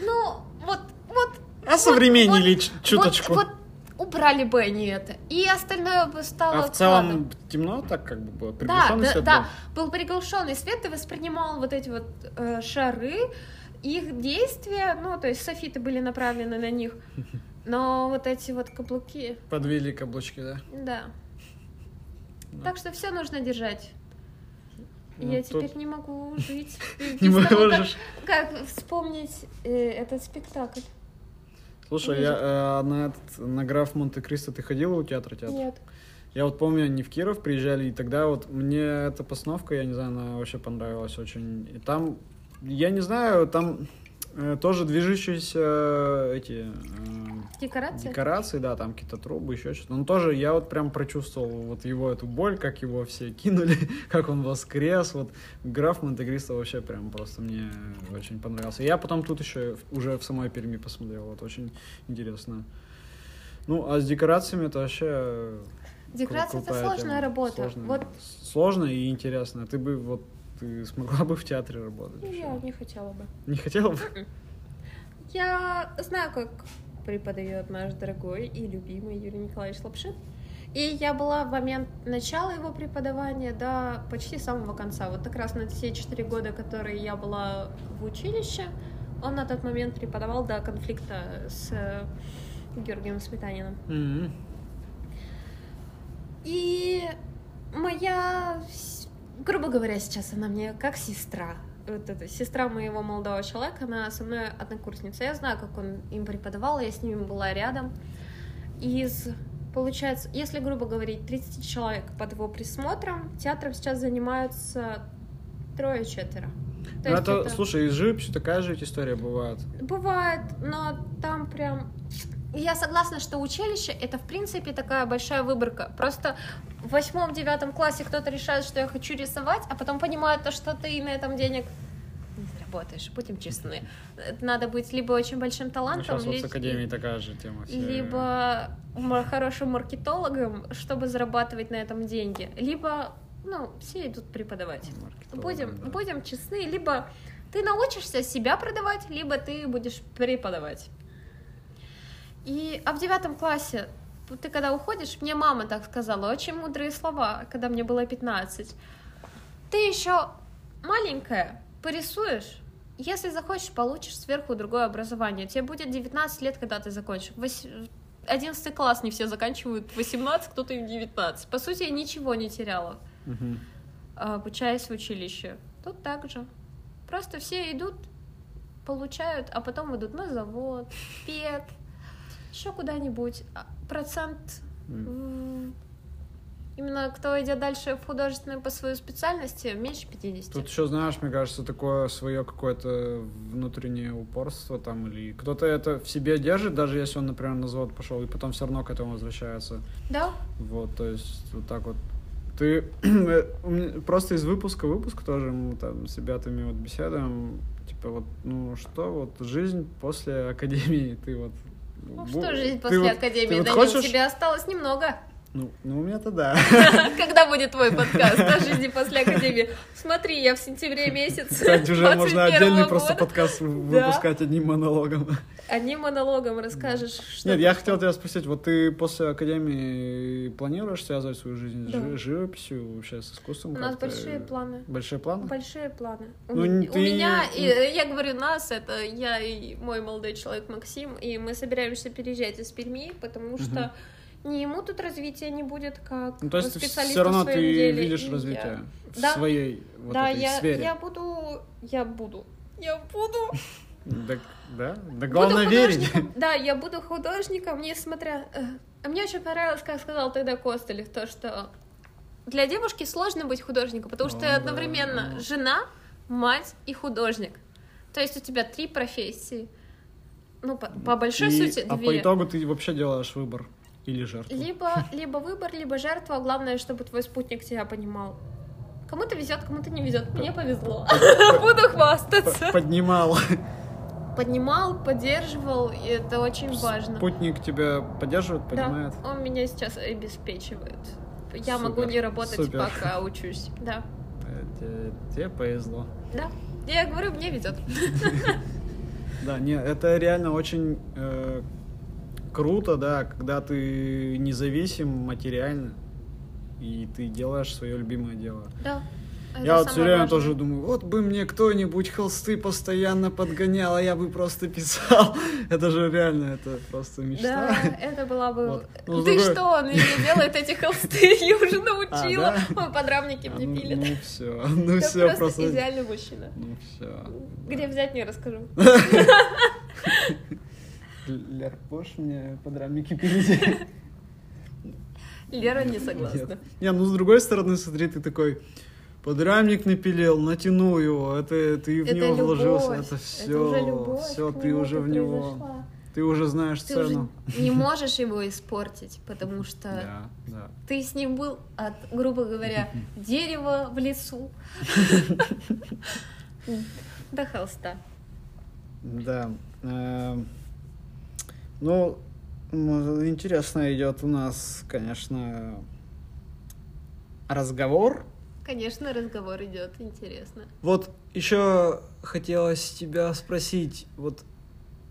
B: Ну, вот, вот,
A: А современнили ч- чуточку.
B: вот, вот убрали бы они это. И остальное бы стало
A: А в целом темно так как бы было?
B: Да,
A: свет
B: да. Был приглушенный свет, ты воспринимал вот эти вот э, шары, их действия, ну, то есть софиты были направлены на них, но вот эти вот каблуки?
A: Подвели каблучки, да?
B: да.
A: Да.
B: Так что все нужно держать.
A: Ну,
B: Я
A: тут
B: теперь не могу жить.
A: Не
B: того, как-
A: можешь.
B: Как вспомнить э, этот спектакль?
A: Слушай, я э, на, этот, на граф Монте-Кристо ты ходила у театра театр?
B: Нет.
A: Я вот помню, они в Киров приезжали, и тогда вот мне эта постановка, я не знаю, она вообще понравилась очень. И там, я не знаю, там тоже движущиеся э, эти э,
B: Декорация?
A: декорации, да, там какие-то трубы, еще что-то. Но тоже я вот прям прочувствовал вот его эту боль, как его все кинули, как он воскрес. Вот граф Монте-Кристо вообще прям просто мне очень понравился. Я потом тут еще уже в самой Перми посмотрел, вот очень интересно. Ну, а с декорациями это вообще э,
B: Декорация это сложная
A: тема.
B: работа.
A: Сложная.
B: Вот
A: Сложно и интересно. Ты бы вот ты смогла бы в театре работать? вообще?
B: я не хотела бы.
A: Не хотела бы?
B: Я знаю, как преподает наш дорогой и любимый Юрий Николаевич Лапшин. И я была в момент начала его преподавания до почти самого конца. Вот как раз на все четыре года, которые я была в училище, он на тот момент преподавал до конфликта с э, Георгием Сметаниным.
A: Мгм.
B: И моя, грубо говоря, сейчас она мне как сестра. Вот эта сестра моего молодого человека, она со мной однокурсница. Я знаю, как он им преподавал, я с ними была рядом. Из, получается, если, грубо говорить, 30 человек под его присмотром, театром сейчас занимаются трое-четверо.
A: Ну,
B: есть
A: это, слушай, из живописи такая же ведь история бывает.
B: Бывает, но там прям я согласна, что училище это в принципе такая большая выборка. Просто в восьмом-девятом классе кто-то решает, что я хочу рисовать, а потом понимает то, что ты на этом денег не заработаешь. Будем честны. Надо быть либо очень большим
A: Ну,
B: талантом,
A: сейчас вот
B: ли-
A: такая же тема. все.
B: либо хорошим маркетологом, чтобы зарабатывать на этом деньги, либо ну все идут преподавать. Будем,
A: да.
B: будем честны, либо ты научишься себя продавать, либо ты будешь преподавать. И а в девятом классе ты когда уходишь, мне мама так сказала, очень мудрые слова, когда мне было 15. Ты еще маленькая, порисуешь, если захочешь, получишь сверху другое образование. Тебе будет 19 лет, когда ты закончишь. Вось- 11 класс не все заканчивают в 18, кто-то и в 19. По сути, я ничего не теряла а, обучаясь в училище. Тут так же. Просто все идут, получают, а потом идут на завод, пет, еще куда-нибудь. А Процент
A: м,
B: именно кто идет дальше в художественную по своей специальности меньше 50.
A: Тут еще, знаешь, мне кажется, такое свое какое-то внутреннее упорство там, или кто-то это в себе держит, даже если он, например, на завод пошел, и потом все равно к этому возвращается.
B: Да?
A: Вот, то есть вот так вот. Ты просто из выпуска в выпуск тоже мы там с ребятами вот беседуем, типа вот, ну что, вот жизнь после академии, ты вот...
B: Ну что жизнь
A: ты
B: после
A: вот-
B: академии?
A: ты вот
B: Да
A: хочешь?
B: у тебя осталось немного.
A: Ну, ну, у меня-то да.
B: Когда будет твой подкаст о жизни после академии? Смотри, я в сентябре месяце
A: Кстати, уже можно
B: 21
A: отдельный просто подкаст выпускать одним монологом.
B: Одним монологом расскажешь, что
A: Нет, я хотел тебя спросить, вот ты после академии планируешь связывать свою жизнь с
B: Да.
A: жи- живописью, вообще с искусством?
B: У нас большие планы.
A: Большие планы?
B: Большие планы. У,
A: Ну,
B: ме-
A: ты-
B: у меня, и, я говорю нас, это я и мой молодой человек Максим, и мы собираемся переезжать из Перми, потому что ни ему тут развития не будет, как
A: Ну, то есть
B: специалисту
A: все равно
B: в своем
A: ты
B: деле.
A: видишь
B: и я-
A: развитие в
B: Да.
A: своей вот
B: да,
A: этой
B: я,
A: сфере.
B: я буду, я буду, я буду.
A: Да, да? Да главное верить.
B: Да, я буду художником, несмотря... э, А мне очень понравилось, как сказал тогда Костылев, то, что для девушки сложно быть художником, потому что ты одновременно жена, мать и художник. То есть у тебя три профессии. Ну, по, по большой
A: И-
B: сути,
A: а
B: две.
A: по итогу ты вообще делаешь выбор или жертву.
B: Либо, либо выбор, либо жертва. Главное, чтобы твой спутник тебя понимал. Кому-то везет, кому-то не везет. Мне повезло. Буду хвастаться.
A: Поднимал.
B: Поднимал, поддерживал, и это очень важно.
A: Спутник тебя поддерживает, поднимает.
B: Да, он меня сейчас обеспечивает. Я
A: Супер,
B: могу не работать,
A: супер.
B: пока учусь. Да,
A: Тебе, тебе повезло.
B: да. Я говорю, мне везет.
A: Да, не, это реально очень э, круто, да, когда ты независим материально и ты делаешь свое любимое дело.
B: Да. это
A: я вот все время
B: важное.
A: тоже думаю, вот бы мне кто-нибудь холсты постоянно подгонял, а я бы просто писал. Это же реально, это просто мечта.
B: Да, это была бы...
A: Вот. Ну,
B: Ты
A: другой-
B: что, он мне делает эти холсты, я уже научила.
A: А, да?
B: Ой, подрамники
A: А,
B: мне
A: ну,
B: пилят.
A: ну все, ну все
B: просто
A: просто.
B: идеальный мужчина.
A: Ну все.
B: Где взять, не расскажу.
A: Лер, можешь мне подрамники пилить?
B: Лера не согласна.
A: Нет. Не, ну с другой стороны, смотри, ты такой подрамник напилил, натянул его, это ты в
B: Это
A: него
B: любовь.
A: вложился, это все,
B: уже любовь.
A: все, ты уже в него,
B: произошла.
A: ты уже знаешь
B: Ты уже
A: цену.
B: не можешь его испортить, потому что
A: Да, да.
B: ты с ним был от, грубо говоря, дерева в лесу до холста.
A: Да. Ну, интересно идет у нас, конечно, разговор.
B: Конечно, разговор идет, интересно.
A: Вот еще хотелось тебя спросить, вот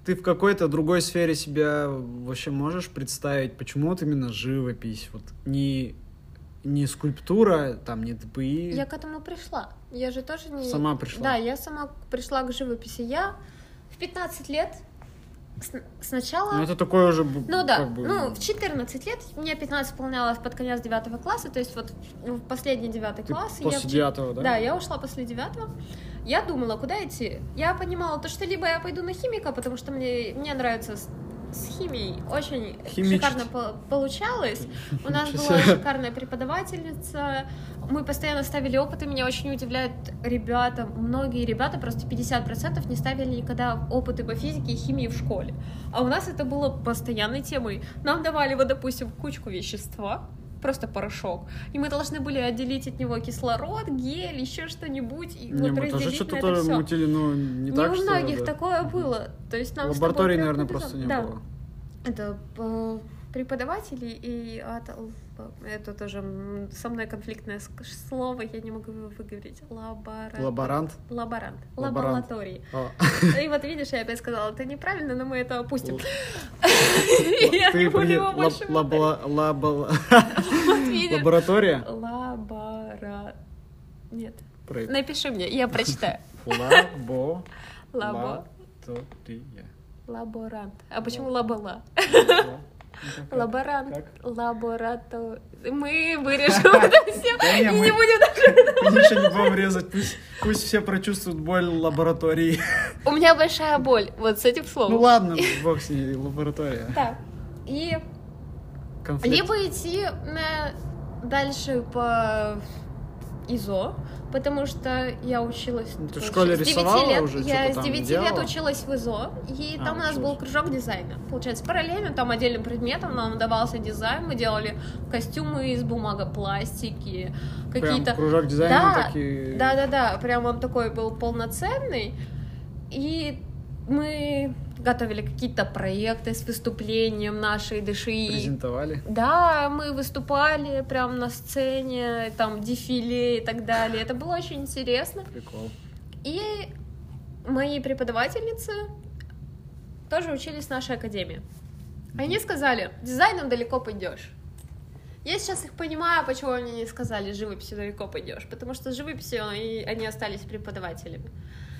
A: ты в какой-то другой сфере себя вообще можешь представить, почему вот именно живопись, вот не не скульптура, там не ТПИ.
B: Я к этому пришла. Я же тоже не...
A: Сама пришла?
B: Да, я сама пришла к живописи. Я в 15 лет сначала...
A: Ну это такое уже.
B: Ну да,
A: как бы,
B: ну в 14 лет, мне 15 исполнялось под конец 9 класса, то есть вот в в последний 9
A: ты
B: класс. я
A: после
B: чет-
A: девятого, да?
B: Да, я ушла после 9 Я думала, куда идти. Я понимала то, что либо я пойду на химика, потому что мне, мне нравится с- химией очень
A: Химичить.
B: шикарно по- получалось. У нас была шикарная преподавательница. Мы постоянно ставили опыты. Меня очень удивляют ребята. Многие ребята, просто 50% не ставили никогда опыты по физике и химии в школе. А у нас это было постоянной темой. Нам давали, вот, допустим, кучку вещества, просто порошок. И мы должны были отделить от него кислород, гель, еще что-нибудь. И
A: Не,
B: вот
A: мы тоже что-то тоже мутили, но не,
B: Не
A: так,
B: у
A: что...
B: многих
A: да.
B: такое было. То есть нам
A: Лаборатории, наверное,
B: повезло.
A: просто не
B: да.
A: было.
B: Это э, преподаватели и от- это тоже со мной конфликтное слово, я не могу его выговорить. Лабора...
A: Лаборант?
B: Лаборант.
A: Лаборант.
B: Лаборатории.
A: А,
B: И вот видишь, я опять сказала, это неправильно, но мы это опустим. Я не буду его больше.
A: Лаборатория?
B: Лабора... Нет. Напиши мне, я прочитаю.
A: Лабо...
B: Лабо... Лаборант. А почему лабола? Лаборант.
A: как?
B: Лаборатор. Мы вырежем это все
A: Да
B: и не будем даже...
A: Ничего не будем резать, пусть, все прочувствуют боль лаборатории.
B: У меня большая боль вот с этим словом.
A: Ну ладно, бог с ней, лаборатория.
B: Так. И либо идти дальше по ИЗО, потому что я училась...
A: Ну, ты в школе
B: с 9
A: рисовала
B: лет,
A: уже,
B: Я
A: что-то
B: с
A: там
B: 9 лет
A: делала?
B: училась в ИЗО, и
A: А,
B: там у нас был кружок дизайна. Получается, параллельно там отдельным предметом нам давался дизайн, мы делали костюмы из бумагопластики,
A: Прям
B: какие-то...
A: кружок дизайна
B: Да,
A: такие...
B: Да, да, да, прям он такой был полноценный. И мы готовили какие-то проекты с выступлением нашей души.
A: Презентовали.
B: Да, мы выступали прям на сцене, там дефиле и так далее. Это было очень интересно.
A: Прикол.
B: И мои преподавательницы тоже учились в нашей академии. Они сказали, дизайном далеко пойдешь. Я сейчас их понимаю, почему они не сказали, живописью далеко пойдешь. Потому что с живописью они остались преподавателями.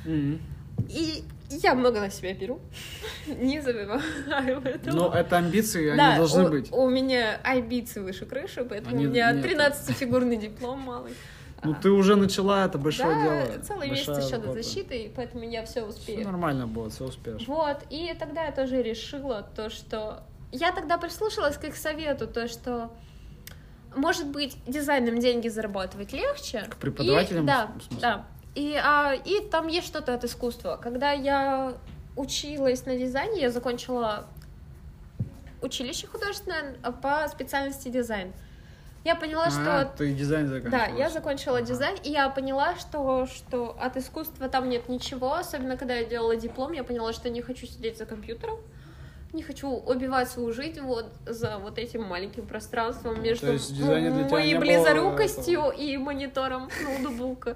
A: Мгм.
B: И я много на себя беру. Не забываю этого.
A: Но это амбиции,
B: Да,
A: они должны
B: у,
A: быть.
B: у меня амбиции выше крыши, поэтому
A: Они-
B: у меня
A: нет.
B: 13-фигурный диплом малый.
A: Ну ты уже начала, это большое
B: да,
A: дело.
B: целый месяц еще до
A: работа.
B: защиты, и поэтому я все
A: Все
B: успею.
A: нормально будет, все успеешь.
B: Вот, и тогда я тоже решила то, что... Я тогда прислушалась к их совету, то, что может быть дизайном деньги зарабатывать легче.
A: К преподавателям,
B: И- да, да. И, а, и там есть что-то от искусства. Когда я училась на дизайне, я закончила училище художественное а, по специальности дизайн. Я поняла,
A: А,
B: что
A: ты дизайн
B: да,
A: заканчивала.
B: я закончила
A: Ага.
B: дизайн, и я поняла, что, что от искусства там нет ничего, особенно когда я делала диплом, я поняла, что не хочу сидеть за компьютером, не хочу убивать свою жизнь вот за вот этим маленьким пространством между моей
A: было
B: близорукостью и монитором ноутбука.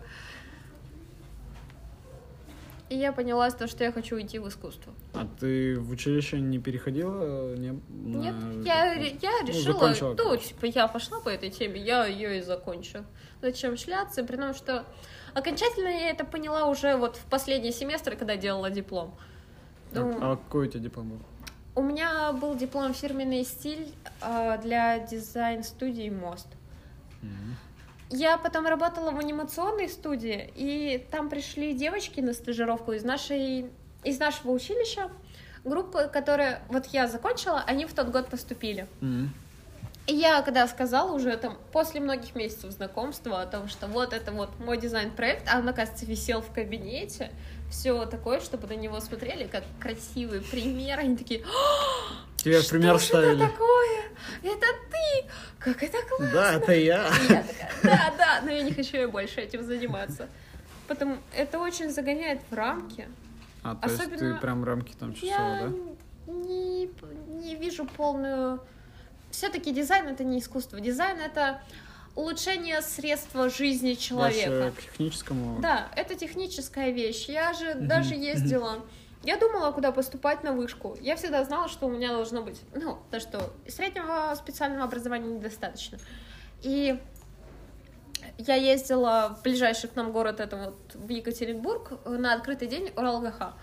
B: И я поняла, то, что я хочу уйти в искусство.
A: А ты в училище не переходила? Не, на-
B: Нет, я, ре- я
A: ну,
B: решила, ну,
A: короче.
B: типа, я пошла по этой теме, я ее и закончу. Зачем шляться, при том, что окончательно я это поняла уже вот в последний семестр, когда делала диплом. Ну,
A: А, а какой у тебя диплом был?
B: У меня был диплом фирменный стиль а, для дизайн-студии «Мост».
A: Мгм.
B: Я потом работала в анимационной студии, и там пришли девочки на стажировку из нашей из нашего училища. Группа, которая вот я закончила, они в тот год поступили.
A: Мгм.
B: И я когда сказала уже там после многих месяцев знакомства о том, что вот это вот мой дизайн-проект, а он, оказывается, висел в кабинете, все такое, чтобы на него смотрели как красивый пример, они такие,
A: Тебе
B: что
A: пример
B: ж
A: ставили.
B: это такое? Это ты? Как это классно!
A: Да, это я.
B: Я такая, да, да, но я не хочу я больше этим заниматься. Потому это очень загоняет в рамки.
A: А, то есть
B: Особенно
A: ты прям рамки там чувствовала,
B: Я
A: да?
B: не, не вижу полную... Все-таки дизайн — это не искусство. Дизайн — это улучшение средства жизни человека.
A: Больше к техническому.
B: Да, это техническая вещь. Я же даже ездила... Я думала, куда поступать на вышку. Я всегда знала, что у меня должно быть... Ну, то, что среднего специального образования недостаточно. И я ездила в ближайший к нам город, это вот в Екатеринбург, на открытый день УралГХ.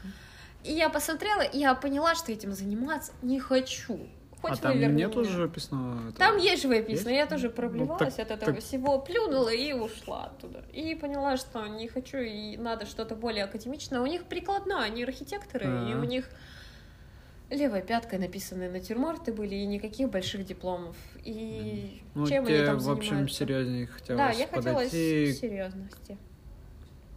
B: И я посмотрела, и я поняла, что этим заниматься не хочу. Хоть
A: а там
B: выверни
A: нет
B: меня.
A: уже живописного? этого?
B: Там есть живопись, но я тоже
A: Ну,
B: проблевалась
A: так-
B: от этого
A: так-
B: всего, плюнула и ушла оттуда. И поняла, что не хочу, и надо что-то более академичное. У них прикладное, они архитекторы, и
A: Ага.
B: у них левой пяткой написанные натюрморты были, и никаких больших дипломов. И
A: Ну,
B: чем они
A: тебе,
B: там
A: в общем,
B: занимаются?
A: серьезнее хотелось
B: Да, я хотела
A: подойти.
B: серьезности.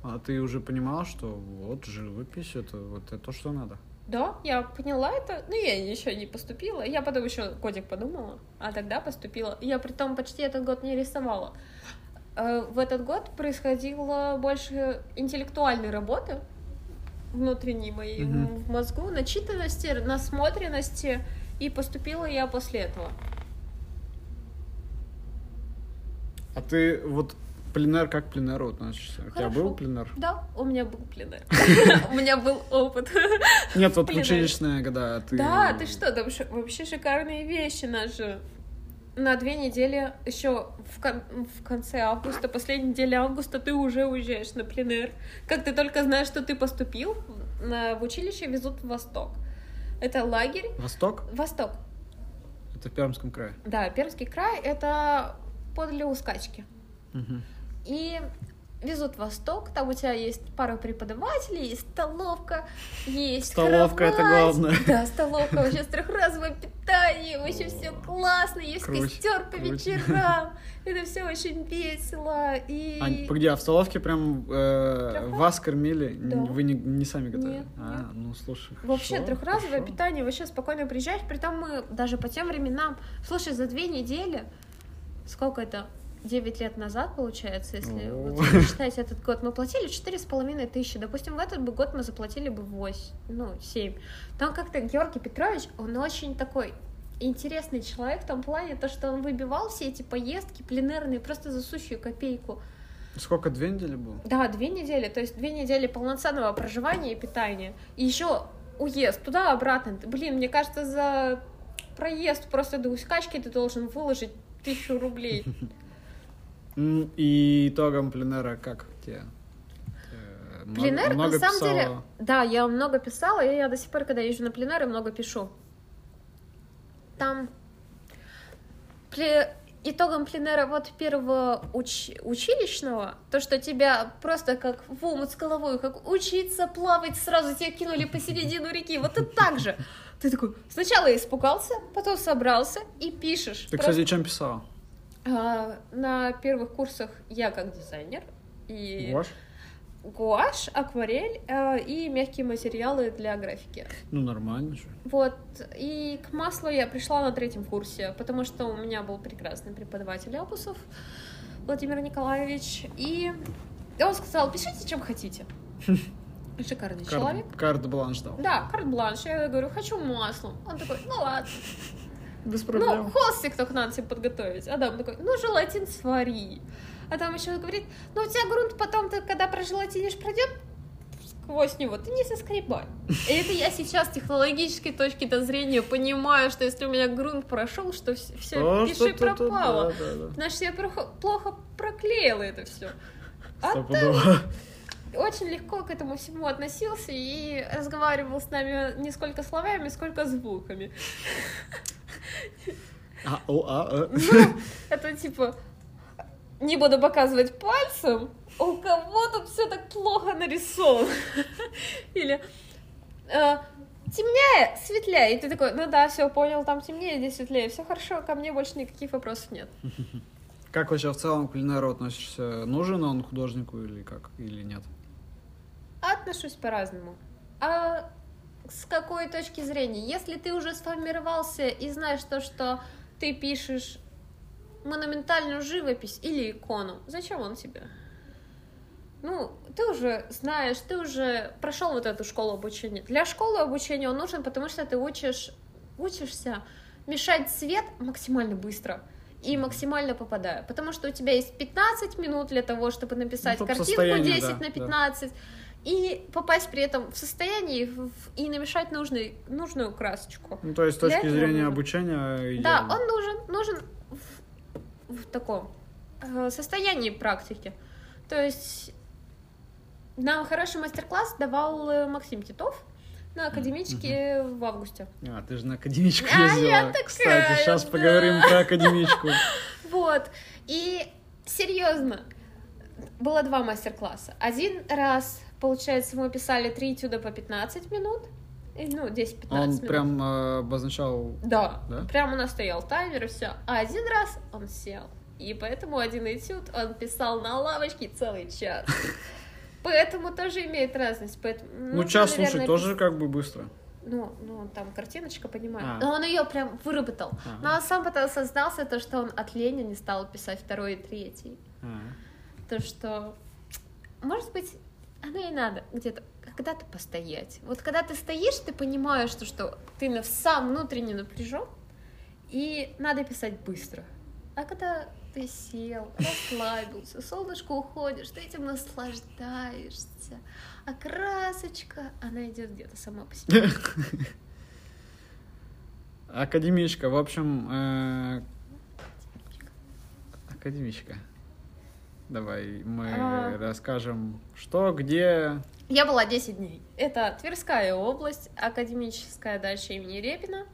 A: А ты уже понимала, что вот живопись это вот это то, что надо.
B: Да, я поняла это, но я еще не поступила. Я потом еще годик подумала, а тогда поступила. Я при том почти этот год не рисовала. Э, В этот год происходило больше интеллектуальной работы внутренней моей
A: Мгм.
B: в мозгу, начитанности, насмотренности, и поступила я после этого.
A: А ты вот пленер как к пленеру относишься? У тебя был пленер?
B: Да, у меня был пленер. У меня был опыт.
A: Нет, вот
B: Пленер.
A: училищные года ты...
B: Да, ты что, там вообще шикарные вещи наши. На две недели, еще в, кон- в конце августа, последней неделе августа, ты уже уезжаешь на пленэр. Как ты только знаешь, что ты поступил, на, в училище везут в Восток. Это лагерь.
A: Восток?
B: Восток.
A: Это в Пермском крае.
B: Да, Пермский край, это подле Ускачки.
A: Мгм.
B: И везут в Восток, там у тебя есть пара преподавателей, есть столовка, есть
A: Столовка, это
B: кровать.
A: главное.
B: Да, столовка, вообще трехразовое питание, вообще все классно, есть
A: Круть,
B: костер по
A: круть.
B: вечерам, это все очень весело. И
A: А погоди, а в столовке прям э, вас кормили?
B: Да.
A: Вы не, не сами готовили?
B: Нет,
A: а,
B: нет.
A: ну слушай.
B: Вообще
A: хорошо,
B: трехразовое
A: хорошо.
B: питание, вообще спокойно приезжаешь, притом мы даже по тем временам, слушай, за две недели, сколько это, 9 лет назад, получается, если вот считать этот год, мы платили четыре с половиной тысячи. Допустим, в этот бы год мы заплатили бы 8, ну, 7. Там как-то Георгий Петрович, он очень такой интересный человек в том плане, то, что он выбивал все эти поездки пленерные просто за сущую копейку.
A: Сколько, две недели было?
B: Да, две недели, то есть две недели полноценного проживания и питания. И еще уезд туда-обратно. Блин, мне кажется, за проезд просто до Уськачки ты должен выложить тысячу рублей.
A: И итогом пленера как тебе? Э, много-
B: Пленер,
A: много
B: на самом
A: писала?
B: деле, да, я много писала, и я до сих пор, когда езжу на пленеры, много пишу. Там пле- итогом пленера вот первого уч- училищного, то, что тебя просто как в омут с головой, как учиться плавать, сразу тебя кинули посередину реки, вот это так же. Ты такой, сначала испугался, потом собрался и пишешь.
A: Ты,
B: Просто,
A: кстати, чем писала?
B: А, на первых курсах я как дизайнер, и
A: Гуашь?
B: гуашь, акварель э, и мягкие материалы для графики.
A: Ну, нормально же.
B: Вот, и к маслу я пришла на третьем курсе, потому что у меня был прекрасный преподаватель Абусов, Владимир Николаевич, и он сказал, пишите, чем хотите. Шикарный человек.
A: Карт-бланш дал.
B: Да, карт-бланш. Я говорю, хочу маслом. Он такой, ну ладно.
A: Без
B: Ну, холстик только надо себе подготовить. Адам такой, ну, желатин свари. А там еще говорит, ну, у тебя грунт потом, ты, когда прожелатинишь, пройдет сквозь него, ты не соскребай. И это я сейчас с технологической точки зрения понимаю, что если у меня грунт прошел, что все,
A: А,
B: пиши пропало.
A: да, да, да.
B: Значит, я плохо проклеила это все. А
A: Стопудово.
B: Очень легко к этому всему относился и разговаривал с нами не сколько словами, сколько звуками.
A: А, о, а, э.
B: Ну, это типа, не буду показывать пальцем, у кого тут все так плохо нарисовано. Или э, темнее, светлее. И ты такой, ну да, все, понял, там темнее, здесь светлее. Все хорошо, ко мне больше никаких вопросов нет.
A: Как вообще в целом к пленеру относишься? Нужен он художнику или как? Или нет?
B: Отношусь по-разному. А с какой точки зрения? Если ты уже сформировался и знаешь то, что ты пишешь монументальную живопись или икону, зачем он тебе? Ну, ты уже знаешь, ты уже прошел вот эту школу обучения. Для школы обучения он нужен, потому что ты учишь, учишься мешать цвет максимально быстро и максимально попадая. Потому что у тебя есть 15 минут для того, чтобы написать
A: чтоб
B: картинку
A: состояние,
B: 10
A: да,
B: на
A: да.
B: 15 и попасть при этом в состояние и намешать нужный, нужную красочку.
A: Ну, то есть с
B: Для
A: точки
B: этого
A: зрения обучения
B: Да,
A: идеально.
B: он нужен, нужен в, в таком э, состоянии практики. То есть нам хороший мастер-класс давал э, Максим Титов на академичке в августе.
A: А, ты же на академичку
B: А,
A: ездила.
B: я такая,
A: Кстати, сейчас
B: да.
A: поговорим про академичку.
B: Вот. И серьезно, было два мастер-класса. Один раз, получается, мы писали три этюда по 15 минут, И, ну, 10-15
A: Он
B: минут.
A: прям э, обозначал...
B: Да,
A: Да?
B: прям у нас стоял таймер и все. А один раз он сел. И поэтому один этюд он писал на лавочке целый час. Поэтому тоже имеет разность. Поэтому,
A: Ну,
B: нужно,
A: час
B: наверное,
A: тоже как бы быстро.
B: Ну, ну, там картиночка, понимаю.
A: А.
B: Но он ее прям выработал.
A: Ага.
B: Но он сам потом создался то, что он от лени не стал писать второй и третий.
A: А.
B: То, что, может быть, оно и надо где-то когда-то постоять. Вот когда ты стоишь, ты понимаешь, что, что ты на- сам внутренне напряжен, и надо писать быстро. А когда ты сел, расслабился, солнышко уходишь, ты этим наслаждаешься, а красочка, она идет где-то сама по себе.
A: Академичка, в общем, э, академичка. Давай мы
B: А.
A: расскажем, что, где.
B: Я была 10 дней. Это Тверская область, академическая дача имени Репина.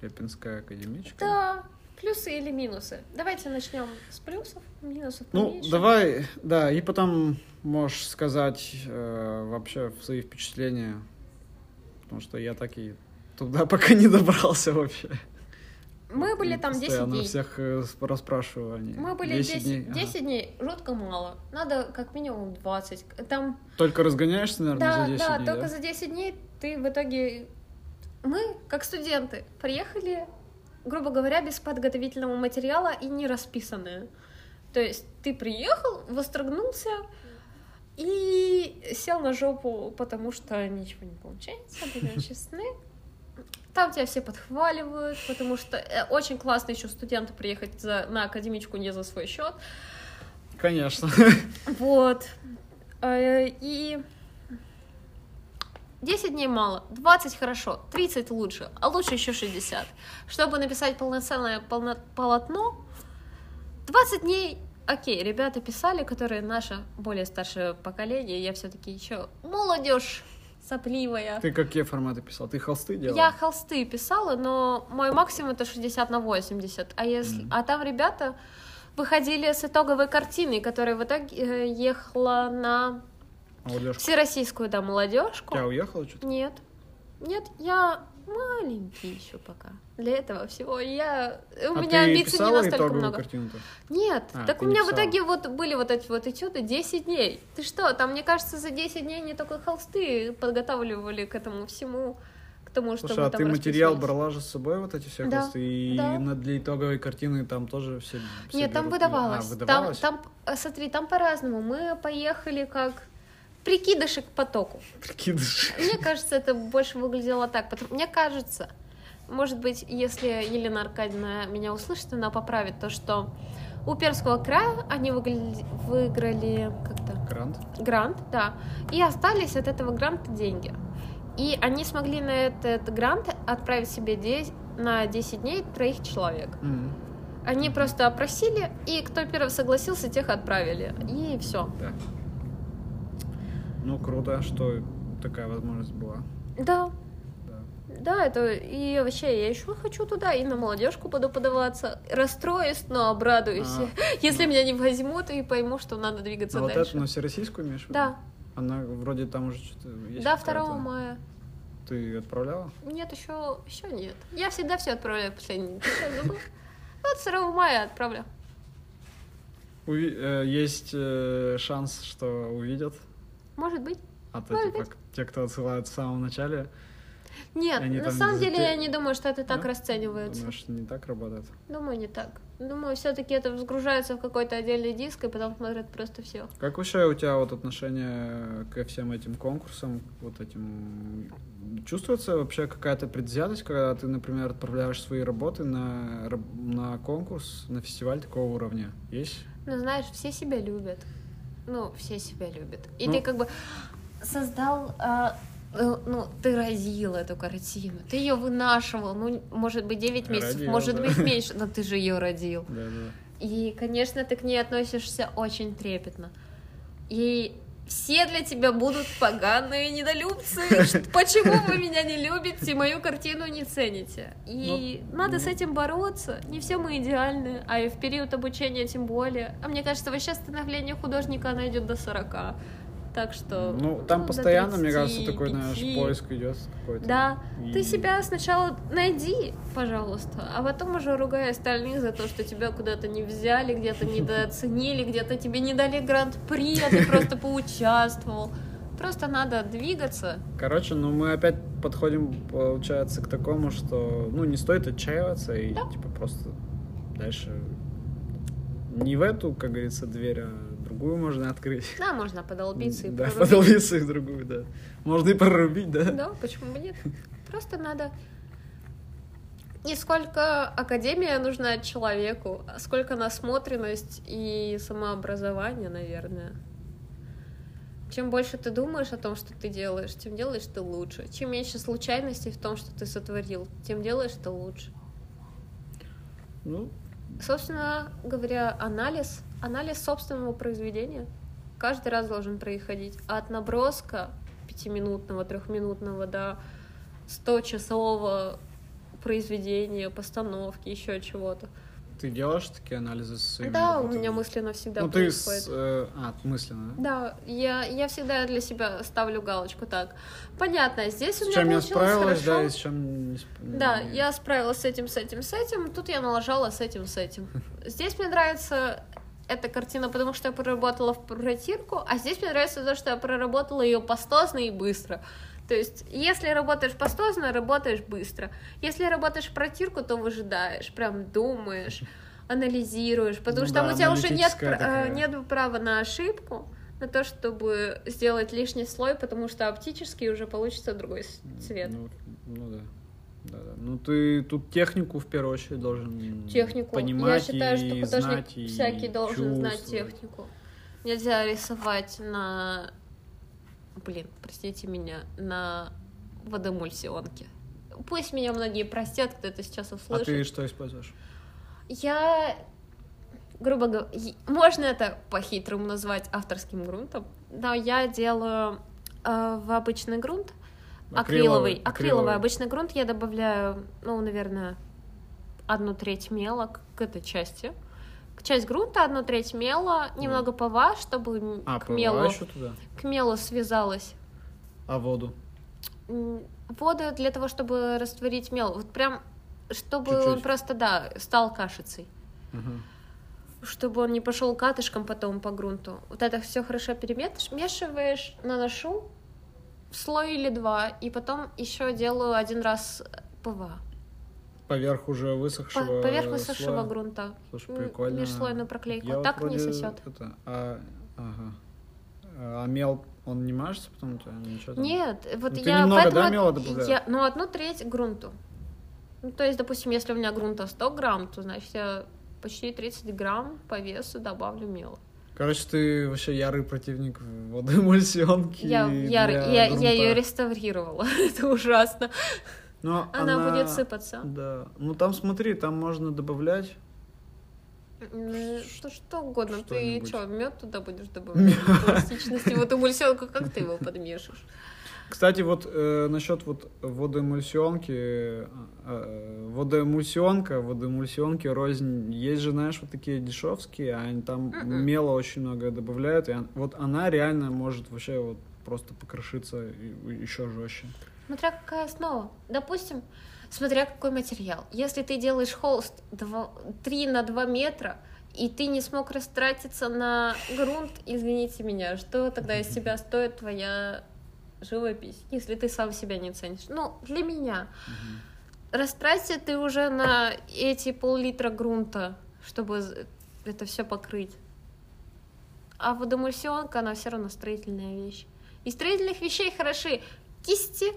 A: Репинская академичка.
B: Да, плюсы или минусы. Давайте начнем с плюсов, минусов
A: Ну,
B: поменьше.
A: давай, да, и потом можешь сказать э, вообще свои впечатления, потому что я так и туда пока не добрался вообще.
B: Мы были там 10
A: постоянно
B: дней.
A: всех э, расспрашиваю они.
B: Мы были 10, 10,
A: дней. ага.
B: дней, жутко мало. Надо как минимум 20. Там,
A: Только разгоняешься, наверное,
B: да,
A: за 10
B: да,
A: дней,
B: только
A: да?
B: за 10 дней ты в итоге... Мы, как студенты, приехали, грубо говоря, без подготовительного материала и не расписанные. То есть ты приехал, вострогнулся и сел на жопу, потому что ничего не получается, будем честны. Там тебя все подхваливают, потому что э, очень классно еще студенту приехать за, на академичку не за свой счет.
A: Конечно.
B: Вот. Э, И 10 дней мало, 20 хорошо, 30 лучше, а лучше еще 60. Чтобы написать полноценное полно- полотно, 20 дней, окей, ребята писали, которые наше более старшее поколение, я все-таки еще молодежь сопливая.
A: Ты какие форматы писал? Ты холсты делал?
B: Я холсты писала, но мой максимум это 60 на 80. А, если...
A: Мгм.
B: а там ребята выходили с итоговой картиной, которая в итоге э, ехала на
A: Молодежка.
B: всероссийскую, да, молодежку.
A: Я уехал что-то?
B: Нет. Нет, я маленький еще пока. Для этого всего я... У
A: а
B: меня
A: ты
B: амбиций не настолько много.
A: картину-то?
B: Нет,
A: А,
B: так у меня в итоге вот были вот эти вот этюды 10 дней. Ты что, там, мне кажется, за 10 дней не только холсты подготавливали к этому всему, к тому, что
A: Слушай, а
B: там
A: ты материал брала же с собой, вот эти все
B: Да,
A: холсты? И
B: да.
A: на- для итоговой картины там тоже все, все
B: Нет, там
A: берут?
B: выдавалось.
A: А,
B: Там,
A: выдавалось?
B: там, э, смотри, там по-разному. Мы поехали как прикидыши к потоку.
A: Прикидыш.
B: Мне кажется, это больше выглядело так. Потому... Мне кажется, может быть, если Елена Аркадьевна меня услышит, она поправит то, что у Перского края они выгля- выиграли как-то
A: Грант?
B: грант, да, и остались от этого гранта деньги. И они смогли на этот грант отправить себе де- на 10 дней троих человек.
A: М,
B: Они просто опросили, и кто первый согласился, тех отправили. И все.
A: Да. Ну, круто, что такая возможность была.
B: Да,
A: Да.
B: да, это и вообще я еще хочу туда и на молодежку буду подаваться. Расстроюсь, но обрадуюсь.
A: А,
B: Если меня не возьмут и пойму, что надо двигаться
A: Ну, вот
B: дальше.
A: это на всероссийскую имеешь?
B: Да,
A: Она вроде там уже что-то есть
B: да,
A: какая-то.
B: 2 мая.
A: Ты отправляла?
B: Нет, еще, еще нет. Я всегда все отправляю последний. Ну, Вот 2 мая отправлю.
A: Э, есть э, шанс, что увидят.
B: Может быть.
A: А то,
B: Может
A: типа, к- те, кто отсылают в самом начале,
B: Нет, на самом деле я не думаю, что это так
A: Да?
B: расценивается.
A: думаешь, не так работает?
B: Думаю, не так. Думаю, все-таки это сгружается в какой-то отдельный диск, и потом смотрят просто все.
A: Как вообще у тебя вот отношение ко всем этим конкурсам, вот этим... Чувствуется вообще какая-то предвзятость, когда ты, например, отправляешь свои работы на, на конкурс, на фестиваль такого уровня? Есть?
B: Ну, знаешь, все себя любят. Ну, все себя любят. И
A: Ну.
B: ты как бы создал, а, э, ну, ты родил эту картину, ты ее вынашивал, ну, может быть, 9 месяцев,
A: Родил,
B: может
A: да.
B: быть, меньше, но ты же ее родил.
A: Да, да.
B: И, конечно, ты к ней относишься очень трепетно. И все для тебя будут поганые недолюбцы. Почему вы меня не любите, мою картину не цените? И
A: Ну,
B: надо
A: ну.
B: с этим бороться. Не все мы идеальны, а и в период обучения тем более. А мне кажется, вообще становление художника, оно идет до 40. Так что...
A: Ну, там постоянно, мне кажется, такой,
B: 35.
A: знаешь, поиск идет какой-то.
B: Да, ты
A: И-
B: себя сначала найди, пожалуйста, а потом уже ругай остальных за то, что тебя куда-то не взяли, где-то недооценили, где-то тебе не дали гран-при, а ты просто поучаствовал. Просто надо двигаться.
A: Короче, ну мы опять подходим, получается, к такому, что, ну, не стоит отчаиваться и, типа, просто дальше не в эту, как говорится, дверь, а другую можно открыть.
B: Да, можно подолбиться и
A: Да,
B: прорубить.
A: подолбиться и другую, да. Можно и прорубить, да?
B: Да, почему бы нет? Просто надо... Не сколько академия нужна человеку, а сколько насмотренность и самообразование, наверное. Чем больше ты думаешь о том, что ты делаешь, тем делаешь ты лучше. Чем меньше случайностей в том, что ты сотворил, тем делаешь ты лучше.
A: Ну,
B: Собственно говоря, анализ, анализ собственного произведения каждый раз должен происходить. От наброска пятиминутного, трехминутного до 100-часового произведения, постановки, еще чего-то.
A: ты делаешь такие анализы со своими
B: Да, у
A: работами?
B: меня мысленно всегда
A: Ну, ты
B: происходит.
A: с... э, А, мысленно, да?
B: Да, я, я всегда для себя ставлю галочку так. Понятно, здесь у
A: С
B: меня
A: чем я справилась,
B: хорошо.
A: да, и с чем не
B: Да, я справилась с этим, с этим, с этим. Тут я налажала с этим, с этим. Здесь мне нравится эта картина, потому что я проработала в протирку, а здесь мне нравится то, что я проработала ее пастозно и быстро. То есть, если работаешь пастозно, работаешь быстро. Если работаешь в протирку, то выжидаешь, прям думаешь, анализируешь, потому
A: Ну
B: что
A: да,
B: у тебя уже нет, э,
A: такая.
B: нет права на ошибку, на то, чтобы сделать лишний слой, потому что оптически уже получится другой цвет.
A: Ну, ну да. Да, да. Ну ты тут технику в первую очередь должен
B: технику.
A: понимать
B: Я считаю,
A: и
B: что художник
A: знать, и
B: всякий должен знать технику. Нельзя рисовать на... Блин, простите меня, на водоэмульсионке. Пусть меня многие простят, кто это сейчас
A: А
B: услышит.
A: ты что используешь?
B: Я, грубо говоря, можно это по-хитрому назвать авторским грунтом, но я делаю э, в обычный грунт, акриловый, акриловый, обычный грунт я добавляю, ну, наверное, одну треть мела к, этой части. Часть грунта, одну треть мела, немного ПВА, чтобы
A: А,
B: к, мелу, к мелу связалась.
A: А воду?
B: Воду для того, чтобы растворить мел. Вот прям, чтобы он
A: Чуть-чуть.
B: просто, да, стал кашицей.
A: Мгм.
B: чтобы он не пошел катышком потом по грунту. Вот это все хорошо перемешиваешь, наношу слой или два, и потом еще делаю один раз ПВА.
A: Поверх уже
B: По-
A: высохшего
B: поверх высохшего
A: слоя?
B: грунта.
A: Слушай, прикольно.
B: межслойную проклейку.
A: Я вот
B: так не
A: вроде
B: сосет.
A: это, а, ага. А мел, он не мажется потом у тебя? Ничего там?
B: Нет, вот
A: Ну,
B: я
A: немного,
B: поэтому
A: да, мела добавляешь?
B: я, ну одну треть грунту. Ну, то есть, допустим, если у меня грунта 100 грамм, то значит я почти 30 грамм по весу добавлю мела.
A: Короче, ты вообще ярый противник водоэмульсионки.
B: Я, я,
A: для
B: я, я ее реставрировала. Это ужасно.
A: Но
B: Она, будет сыпаться.
A: Да. Ну там смотри, там можно добавлять.
B: Что, что угодно. Ты
A: Что-нибудь.
B: что, мед туда будешь добавлять? Пластичности. Вот эмульсионку, как ты его подмешиваешь?
A: Кстати, вот э, насчет вот водоэмульсионки, э, э, водоэмульсионка, водоэмульсионки рознь. Есть же, знаешь, вот такие дешевские, а они там
B: Мгм.
A: мела очень много добавляют, и он- вот она реально может вообще вот просто покрошиться еще жестче.
B: Смотря какая основа. Допустим, смотря какой материал. Если ты делаешь холст 3 на 2 метра, и ты не смог растратиться на грунт, извините меня, что тогда из себя стоит твоя живопись, если ты сам себя не ценишь? Ну, для меня. Растратиться ты уже на эти пол-литра грунта, чтобы это все покрыть. А водоэмульсионка, она все равно строительная вещь. Из строительных вещей хороши кисти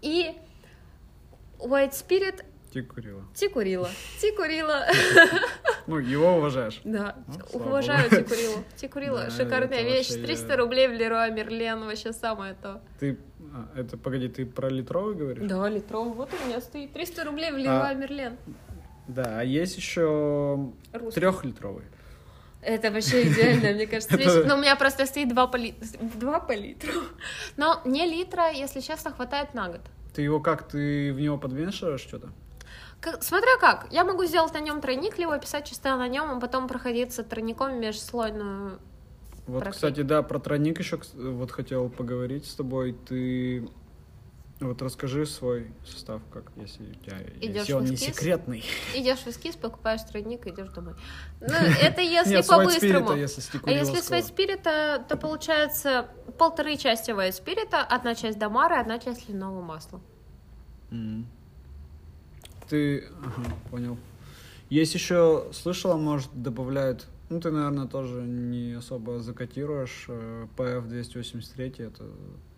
B: и White Spirit
A: Ты курила.
B: Тикурила. Тикурила.
A: Ну, его уважаешь.
B: Да,
A: Ну,
B: уважаю. Тикурилу. Тикурила,
A: Да,
B: шикарная вещь.
A: вообще
B: 300
A: я-
B: рублей в Леруа Мерлен, вообще самое то.
A: Ты, а, это, погоди, ты про литровый говоришь?
B: Да, литров, вот у меня стоит 300 рублей в Леруа
A: А,
B: Мерлен.
A: Да, а есть еще трехлитровый.
B: Это вообще идеально, мне кажется,
A: Это-.
B: Но у меня просто стоит 2 по, ли- два по литру. Но мне литра, если честно, хватает на год.
A: Ты его как, ты в него подвешиваешь что-то?
B: Как- смотря как. Я могу сделать на нем тройник, либо писать чисто на нем, а потом проходиться тройником межслойную
A: Вот,
B: Про
A: кстати, да, про тройник еще вот хотел поговорить с тобой. Ты вот расскажи свой состав, как если у тебя
B: Идёшь
A: если он
B: в
A: не
B: эскиз?
A: секретный.
B: Идешь в эскиз, покупаешь тройник и идешь домой. Ну, это если по-быстрому. А если с
A: Ласково.
B: White Spirit, то получается полторы части White Spirit, одна часть Дамара, одна часть льняного масла.
A: Ты, ага, понял. Есть еще, слышала, может, добавляют, ну, ты, наверное, тоже не особо закотируешь э, PF-283, это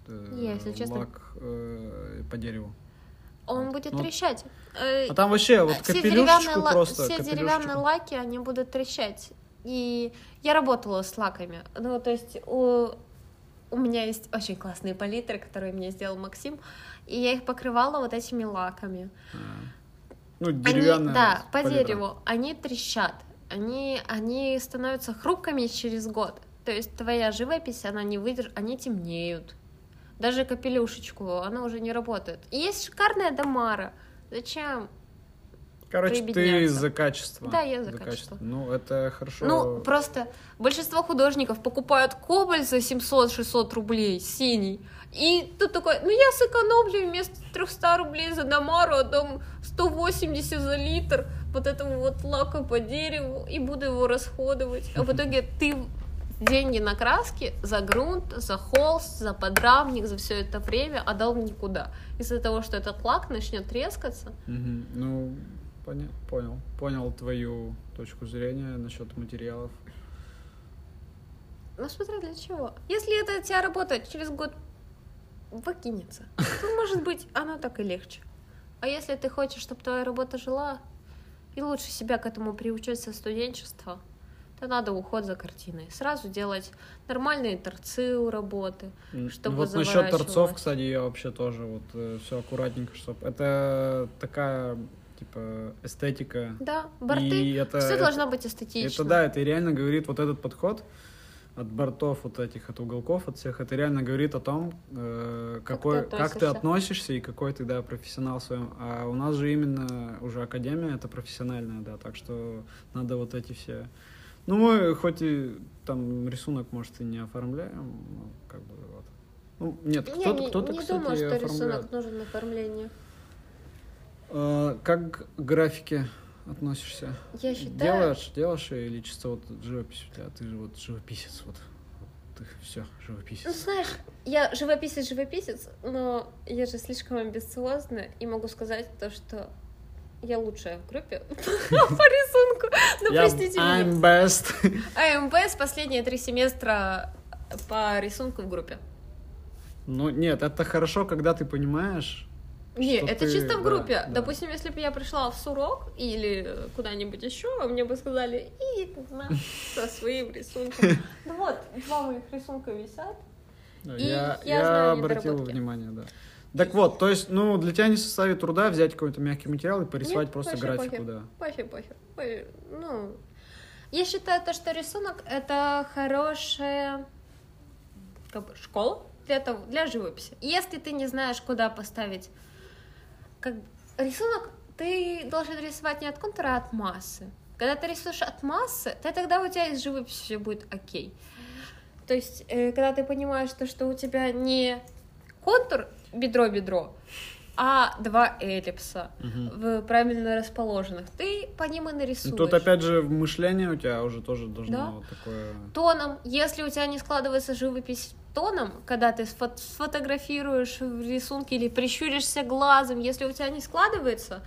A: э,
B: если честно-
A: лак э, по дереву.
B: Он будет
A: Ну,
B: трещать. Э,
A: А там вообще вот
B: все деревянные,
A: просто,
B: все деревянные лаки, они будут трещать. И я работала с лаками. Ну, то есть у, у меня есть очень классные палитры, которые мне сделал Максим, и я их покрывала вот этими лаками.
A: А. Ну,
B: Они,
A: деревянная
B: да, по
A: палитра.
B: дереву. Они трещат. Они, они становятся хрупкими через год. То есть твоя живопись, она не выдержит, они темнеют. Даже капелюшечку, она уже не работает. И есть шикарная Дамара. Зачем?
A: Короче, ты за качество.
B: Да, я за качество.
A: Ну, это хорошо.
B: Ну, просто большинство художников покупают кобальт за 700-600 рублей, синий. И тут такой, ну я сэкономлю вместо 300 рублей за Дамару, отдам 180 за литр вот этого вот лака по дереву и буду его расходовать. А в итоге ты деньги на краски за грунт, за холст, за подрамник, за все это время отдал в никуда. Из-за того, что этот лак начнет трескаться,
A: Мгм. Ну, поня- понял. Понял твою точку зрения насчет материалов.
B: Ну, смотря для чего. Если это у тебя работает через год выкинется, то, может быть, оно так и легче. А если ты хочешь, чтобы твоя работа жила, и лучше себя к этому приучить со студенчества, то надо уход за картиной. Сразу делать нормальные торцы у работы.
A: М,
B: Чтобы
A: вот насчет торцов, кстати, я вообще тоже вот все аккуратненько, чтобы это такая типа эстетика.
B: Да, борты.
A: И это,
B: Все должно быть эстетично.
A: Это да, это реально говорит вот этот подход от бортов вот этих, от уголков, от всех, это реально говорит о том, э,
B: Как
A: какой,
B: ты
A: как ты
B: относишься.
A: и какой ты, да, профессионал в своем. А у нас же именно уже академия, это профессиональная, да, так что надо вот эти все... Ну, мы хоть и там рисунок, может, и не оформляем, но как бы вот. Ну, нет,
B: Не,
A: кто-то,
B: не,
A: кто-то,
B: не
A: кстати,
B: думаю, что
A: оформляет.
B: рисунок нужен оформление.
A: Э, как к графике относишься?
B: Я считаю,
A: Делаешь, делаешь или чисто вот живопись у тебя? Ты же вот живописец, вот. Ты все,
B: Ну,
A: живописец.
B: знаешь, я живописец, живописец, но я же слишком амбициозна и могу сказать то, что я лучшая в группе по рисунку. Ну, простите меня.
A: I'm best.
B: АМБ с последние три семестра по рисунку в группе.
A: Ну, нет, это хорошо, когда ты понимаешь.
B: Не,
A: Что
B: это
A: ты-
B: чисто в
A: да,
B: группе.
A: да.
B: Допустим, если бы я пришла в Сурок или куда-нибудь еще, мне бы сказали, и на, со своим рисунком. Ну вот, два моих рисунка висят.
A: Да,
B: И
A: я,
B: я
A: обратил внимание, да. Так вот, то есть, ну, для тебя не составит труда взять какой-то мягкий материал и порисовать
B: Нет,
A: просто
B: вообще
A: графику,
B: похер.
A: да.
B: Похер, похер. похер. Ну, я считаю то, что рисунок это хорошая как бы, школа для, того, для живописи. Если ты не знаешь, куда поставить как рисунок, ты должен рисовать не от контура, а от массы. Когда ты рисуешь от массы, то тогда у тебя из живописи все будет окей. То есть, э, когда ты понимаешь, то, что у тебя не контур бедро-бедро, а два эллипса
A: Мгм.
B: в правильно расположенных, ты по ним и
A: Ну,
B: нарисуешь.
A: Тут опять же мышление у тебя уже тоже должно
B: Да.
A: вот такое...
B: Тоном, если у тебя не складывается живопись тоном, когда ты сфо- сфотографируешь в рисунке или прищуришься глазом, если у тебя не складывается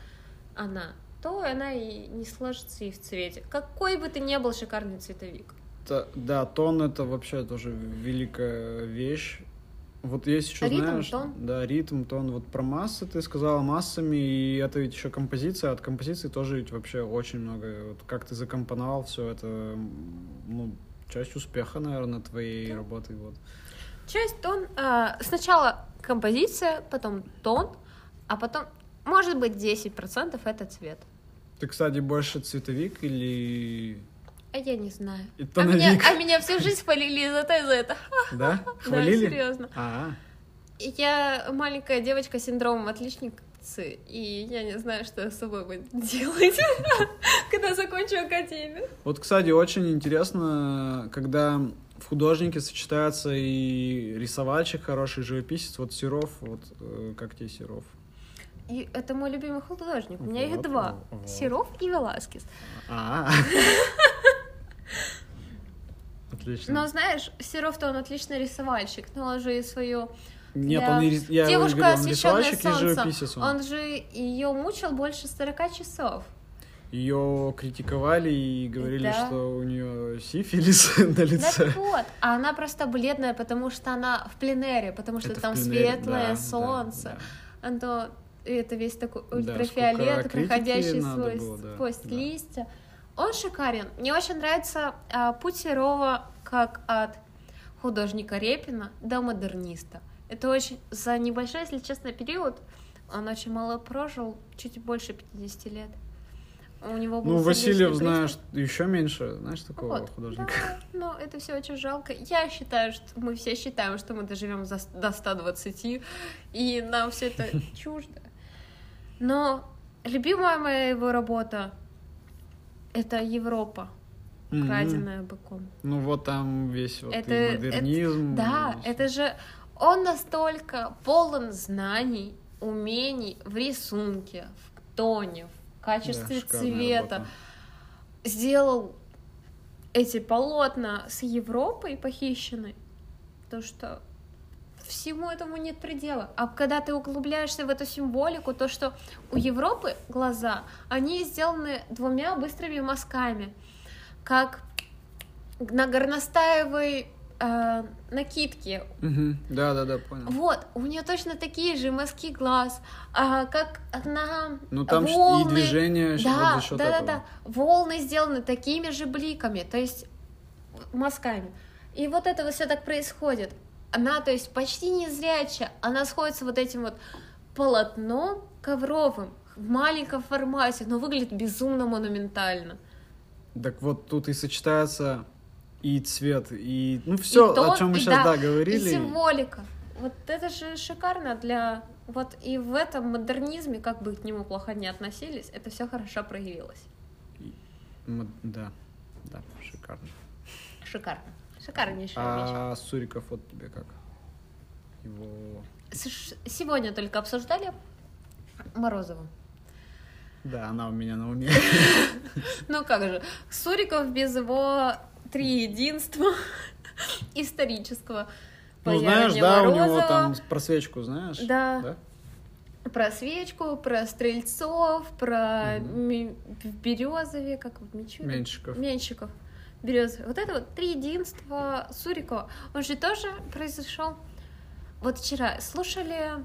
B: она, то она и не сложится и в цвете. Какой бы ты ни был шикарный цветовик.
A: Та- Да, тон это вообще тоже великая вещь. Вот есть еще,
B: Ритм,
A: знаешь,
B: тон.
A: да, ритм, тон. Вот про массы ты сказала массами, и это ведь еще композиция. От композиции тоже ведь вообще очень много. Вот как ты закомпоновал все это, ну, часть успеха, наверное, твоей
B: Да.
A: работы. Вот.
B: Часть тон. а, сначала композиция, потом тон, а потом, может быть, 10% это цвет.
A: Ты, кстати, больше цветовик или
B: А я не знаю. А меня, а меня всю жизнь хвалили за то и за это.
A: Да?
B: Да,
A: Хвалили?
B: серьезно.
A: А,
B: Я маленькая девочка с синдромом отличницы, и я не знаю, что я с собой буду делать, когда закончу академию.
A: Вот, кстати, очень интересно, когда в художнике сочетается и рисовальщик хороший, живописец. Вот Серов, вот э, как тебе Серов?
B: И это мой любимый художник. У меня их
A: Вот,
B: два.
A: вот.
B: Серов и Веласкес.
A: А, отлично.
B: Но знаешь, Серов-то он отличный рисовальщик, но он же и свою...
A: Нет,
B: для-
A: он и я
B: Девушка,
A: говорю, он рисовальщик и живописец. Он.
B: Он же ее мучил больше 40 часов.
A: Ее критиковали и говорили,
B: Да.
A: что у нее сифилис на лице.
B: Так вот, а она просто бледная, потому что она в пленэре, потому что
A: Это
B: там
A: пленэре,
B: светлое
A: да,
B: солнце.
A: да,
B: Оно, это весь такой
A: Да,
B: ультрафиолет,
A: критики
B: проходящий сквозь,
A: было, да,
B: сквозь
A: да.
B: листья. Он шикарен. Мне очень нравится а, путь Серова как от художника Репина до модерниста. Это очень за небольшой, если честно, период. Он очень мало прожил, чуть больше 50 лет. У него был
A: Ну, Васильев,
B: приступ.
A: знаешь, еще меньше, знаешь, такого
B: Вот,
A: художника.
B: Да, но это все очень жалко. Я считаю, что мы все считаем, что мы доживем за- до 120, и нам все это чуждо. Но любимая моя его работа это Европа, украденная быком.
A: Ну, вот там весь вот
B: Это-
A: и
B: это-
A: модернизм.
B: Да,
A: и
B: это же он настолько полон знаний, умений в рисунке, в тоне, в
A: Да,
B: качестве
A: шикарная
B: цвета.
A: работа.
B: сделал эти полотна с Европой похищены, то что всему этому нет предела. А когда ты углубляешься в эту символику, то что у Европы глаза, они сделаны двумя быстрыми мазками, как на горностаевой э, накидке.
A: Да, да, да, понял.
B: вот, у нее точно такие же мазки глаз, а, как на
A: Ну, там
B: волны.
A: и движение
B: да,
A: вот за счет
B: да,
A: этого.
B: да, да. Волны сделаны такими же бликами, то есть мазками. И вот это вот все так происходит. Она, то есть, почти незрячая, она сходится вот этим вот полотном ковровым в маленьком формате, но выглядит безумно монументально.
A: Так вот тут и сочетается и цвет, и ну все,
B: тон,
A: о чем мы
B: и
A: сейчас
B: да,
A: да, говорили.
B: И символика. Вот это же шикарно для... Вот и в этом модернизме, как бы к нему плохо не относились, это все хорошо проявилось.
A: М, Да, да, шикарно.
B: Шикарно. Шикарнейшая вещь.
A: А Суриков вот тебе как? Его...
B: Сегодня только обсуждали Морозову.
A: Да, она у меня на уме.
B: Ну как же, Суриков без его три единства исторического.
A: Ну, знаешь, да, у него
B: Морозова.
A: там про свечку, знаешь?
B: Да. Про свечку, про стрельцов, про в Березове, как в Мичуре.
A: Меньшиков.
B: Березове. Вот это вот три единства Сурикова. Он же тоже произошел. Вот вчера слушали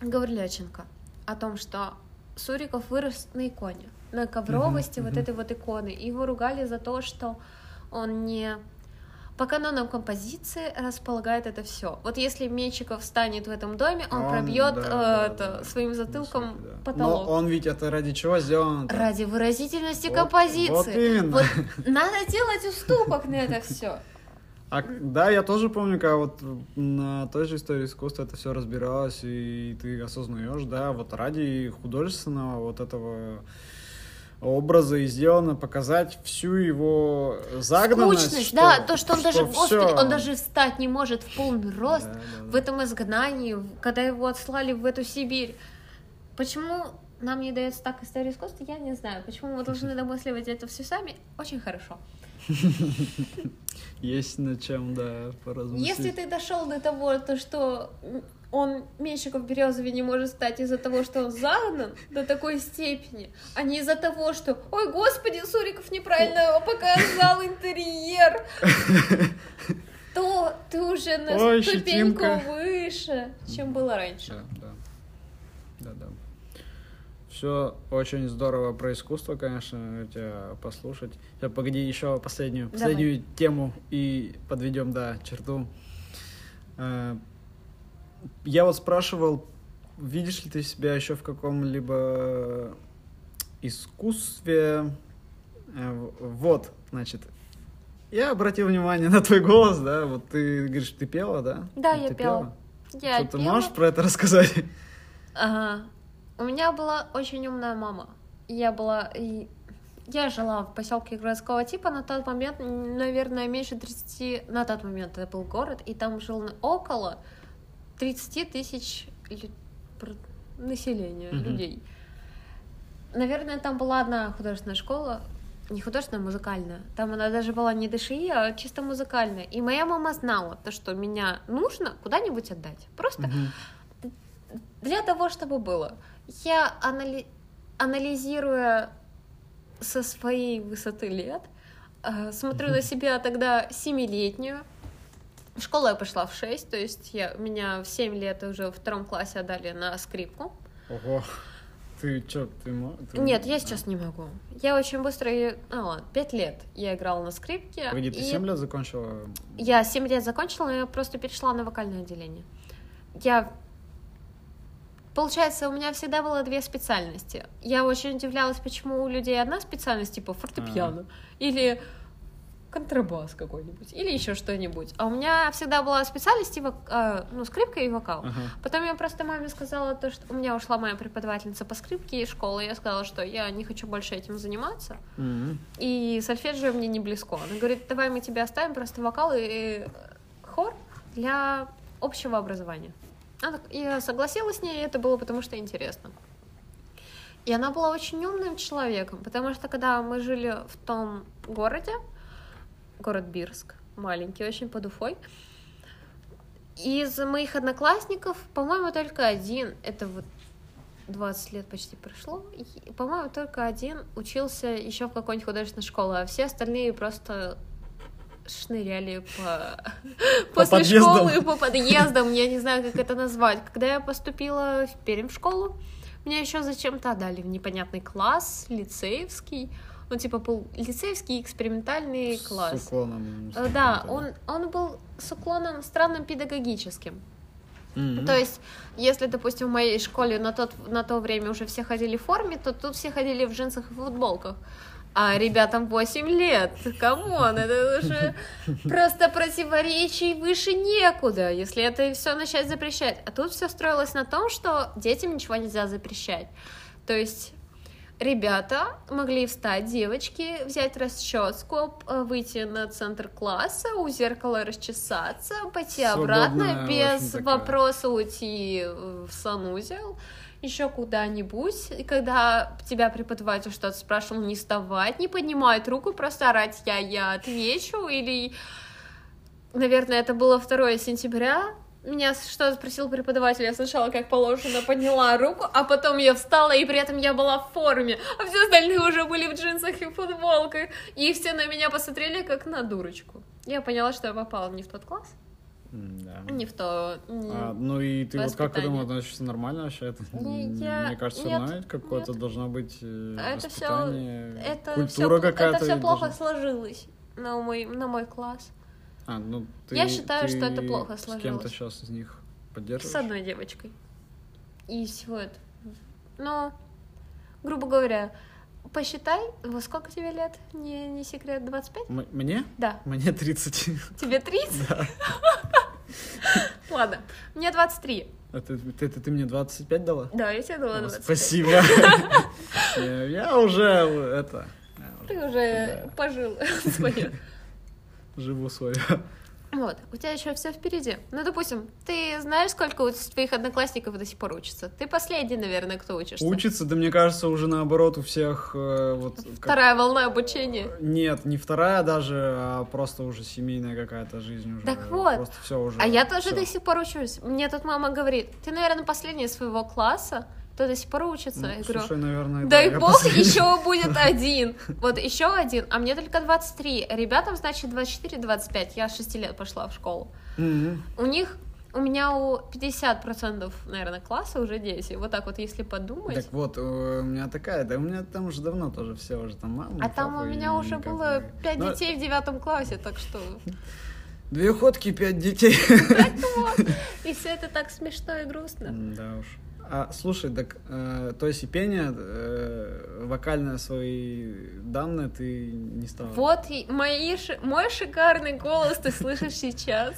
B: Гавриляченко о том, что Суриков вырос на иконе, на ковровости
A: Мгм,
B: вот этой вот иконы. И его ругали за то, что он не по канонам композиции располагает это все. Вот если Менчиков станет в этом доме, он,
A: Он,
B: пробьет
A: да,
B: э,
A: да,
B: это,
A: да.
B: своим затылком
A: да.
B: потолок.
A: Но он ведь это ради чего сделан?
B: Ради выразительности
A: Вот-
B: композиции.
A: Вот именно.
B: Вот надо делать уступок на это все.
A: А, да, я тоже помню, когда вот на той же истории искусства это все разбиралось, и ты осознаешь, да, вот ради художественного вот этого образа и сделано показать всю его загнанность.
B: Скучность,
A: что-
B: да, то, что он даже,
A: что
B: господи,
A: всё.
B: он даже встать не может в полный рост
A: Да, да,
B: в этом изгнании, когда его отслали в эту Сибирь. Почему нам не дается так история искусства, я не знаю. Почему мы должны домысливать это все сами? Очень хорошо.
A: Есть над чем, да, поразмыслить.
B: Если ты дошел до того, то что он Меньшиков в Березове не может стать из-за того, что он загнан до такой степени, а не из-за того, что «Ой, господи, Суриков неправильно показал интерьер», то ты уже на
A: Ой,
B: ступеньку
A: щетинка.
B: выше, чем было раньше.
A: Да, да. Да, да. Все очень здорово про искусство, конечно, тебя послушать. Сейчас, погоди, еще последнюю,
B: Давай.
A: последнюю тему и подведем, да, черту. Э, Я вот спрашивал, видишь ли ты себя еще в каком-либо искусстве? Э, Вот, значит, я обратил внимание на твой голос, да, вот ты говоришь, ты пела, да?
B: Да,
A: Вот
B: я
A: ты
B: пела. Я
A: Что ты
B: пела.
A: можешь про это рассказать?
B: Ага. У меня была очень умная мама. Я была я жила в поселке городского типа на тот момент, наверное, меньше 30, на тот момент это был город, и там жил около 30 тысяч населения, mm-hmm. людей. Наверное, там была одна художественная школа, не художественная, а музыкальная. Там она даже была не ДШИ, а чисто музыкальная. И моя мама знала то, что меня нужно куда-нибудь отдать. Просто mm-hmm. для того, чтобы было. Я анали... анализируя со своей высоты лет, э, смотрю на себя тогда семилетнюю. В школу я пошла в 6, то есть я, меня в 7 лет уже во втором классе отдали на скрипку.
A: Ого. Ты что, ты,
B: ты Нет, я сейчас не могу. Я очень быстро... А, ладно, 5 лет я играла на скрипке.
A: Погоди, ты и... 7 лет закончила?
B: Я 7 лет закончила, но я просто перешла на вокальное отделение. Я Получается, у меня всегда было две специальности. Я очень удивлялась, почему у людей одна специальность, типа фортепиано, а или контрабас какой-нибудь, или еще что-нибудь. А у меня всегда была специальность, типа, э, ну, скрипка и вокал. Ага. Потом я просто маме сказала то, что у меня ушла моя преподавательница по скрипке из школы, и я сказала, что я не хочу больше этим заниматься, mm-hmm. и сольфеджио мне не близко. Она говорит, давай мы тебя оставим просто вокал и хор для общего образования. Я согласилась с ней, и это было потому что интересно. И она была очень умным человеком, потому что когда мы жили в том городе, город Бирск, маленький, очень под Уфой, из моих одноклассников, по-моему, только один, это вот 20 лет почти прошло, по-моему, только один учился еще в какой-нибудь художественной школе, а все остальные просто шныряли по... по после подъездам. школы, по подъездам, я не знаю, как это назвать. Когда я поступила в Пермь в школу, меня еще зачем-то отдали в непонятный класс, лицеевский. Он типа был лицеевский экспериментальный класс.
A: С уклоном.
B: С да, он, он был с уклоном странным педагогическим. Mm-hmm. То есть, если, допустим, в моей школе на, тот, на то время уже все ходили в форме, то тут все ходили в джинсах и футболках а ребятам 8 лет. Come on, это уже просто противоречий выше некуда, если это все начать запрещать. А тут все строилось на том, что детям ничего нельзя запрещать. То есть ребята могли встать, девочки, взять расческу, э, выйти на центр класса, у зеркала расчесаться, пойти Свободная, обратно, без вопроса уйти в санузел, еще куда-нибудь, и когда тебя преподаватель что-то спрашивал, не вставать, не поднимать руку, просто орать «я, я отвечу», или, наверное, это было 2 сентября, меня что спросил преподаватель, я сначала, как положено, подняла руку, а потом я встала, и при этом я была в форме, а все остальные уже были в джинсах и футболках, и все на меня посмотрели, как на дурочку. Я поняла, что я попала не в тот класс.
A: Да.
B: Не в то. Не
A: а, ну и ты вот как к этому относишься нормально вообще? Это,
B: я...
A: Мне кажется,
B: нет,
A: какое-то должно быть э, это
B: воспитание, все, это
A: культура какая-то.
B: Это все плохо сложилось на мой, на мой класс.
A: А, ну ты,
B: Я считаю,
A: ты
B: что это плохо сложилось.
A: С кем-то сейчас из них поддерживаешь?
B: С одной девочкой. И это. Но, грубо говоря, Посчитай, во сколько тебе лет? Не, не секрет, 25?
A: М- мне?
B: Да.
A: Мне 30.
B: Тебе 30?
A: Да.
B: Ладно, мне 23.
A: А ты, ты, ты, ты мне 25 дала?
B: Да, я тебе дала 25.
A: Спасибо. Я уже это...
B: Ты уже пожил свое.
A: Живу свое.
B: Вот, у тебя еще все впереди. Ну, допустим, ты знаешь, сколько у твоих одноклассников до сих пор учатся? Ты последний, наверное, кто учишься.
A: Учится, да мне кажется, уже наоборот у всех э, вот.
B: Вторая как... волна обучения.
A: Нет, не вторая даже, а просто уже семейная какая-то жизнь уже.
B: Так вот.
A: Просто все уже.
B: А я тоже всё. до сих пор учусь. Мне тут мама говорит, ты, наверное, последняя своего класса кто до сих пор учится. Ну, я говорю,
A: слушай, наверное,
B: дай да, бог, еще будет один. Вот еще один, а мне только 23. Ребятам, значит, 24-25. Я с 6 лет пошла в школу. У них у меня у 50%, наверное, класса уже дети. Вот так вот, если подумать.
A: Так вот, у меня такая, да у меня там уже давно тоже все уже там мама.
B: А там у меня уже было 5 Но... детей в девятом классе, так что...
A: Две ходки, пять детей.
B: Так вот. И все это так смешно и грустно.
A: Да уж. А, слушай, так, э, то есть и пение, э, вокальное свои данные ты не стала?
B: Вот и мои, мой шикарный голос ты слышишь сейчас.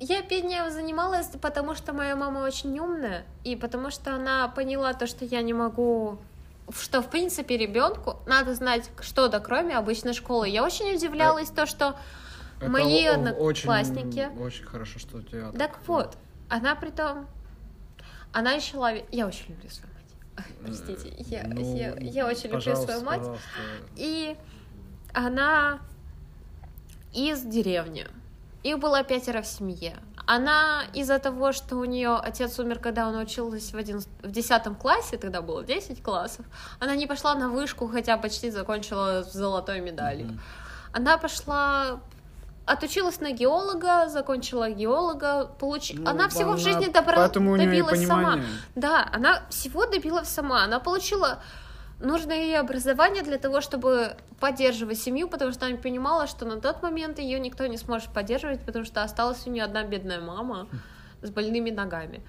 B: Я пением занималась, потому что моя мама очень умная, и потому что она поняла то, что я не могу что, в принципе, ребенку надо знать что-то, кроме обычной школы. Я очень удивлялась то, что
A: Это
B: мои одноклассники...
A: Очень, очень хорошо, что у тебя...
B: Так вот, она при том... Она еще ловит... Я очень люблю свою мать. Простите, я,
A: Ну,
B: я, я очень люблю свою мать.
A: пожалуйста.
B: И она из деревни. Их было пятеро в семье. Она из-за того, что у нее отец умер, когда она училась в, 11, в 10 классе, тогда было 10 классов, она не пошла на вышку, хотя почти закончила с золотой медалью.
A: Мгм.
B: Она пошла отучилась на геолога, закончила геолога, получ...
A: Ну,
B: она всего в
A: она-
B: жизни добра...
A: Поэтому
B: добилась сама. Да, она всего добилась сама. Она получила нужное ей образование для того, чтобы поддерживать семью, потому что она понимала, что на тот момент ее никто не сможет поддерживать, потому что осталась у нее одна бедная мама с больными ногами.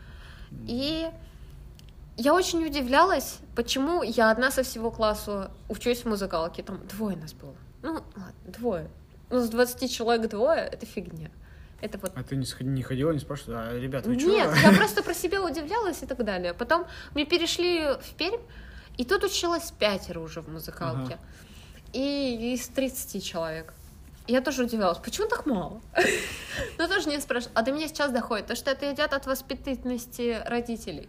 B: И я очень удивлялась, почему я одна со всего класса учусь в музыкалке. Там двое нас было. Ну, ладно, двое. Ну, с 20 человек двое — это фигня. Это вот
A: А ты не, не ходила, не спрашивала, а, ребят, вы чё?
B: нет, я просто про себя удивлялась и так далее. Потом мы перешли в Пермь, и тут училась пятеро уже в музыкалке. И из 30 человек. Я тоже удивлялась, почему так мало? Но тоже не спрашиваю. А до меня сейчас доходит, то что это идет от воспитательности родителей.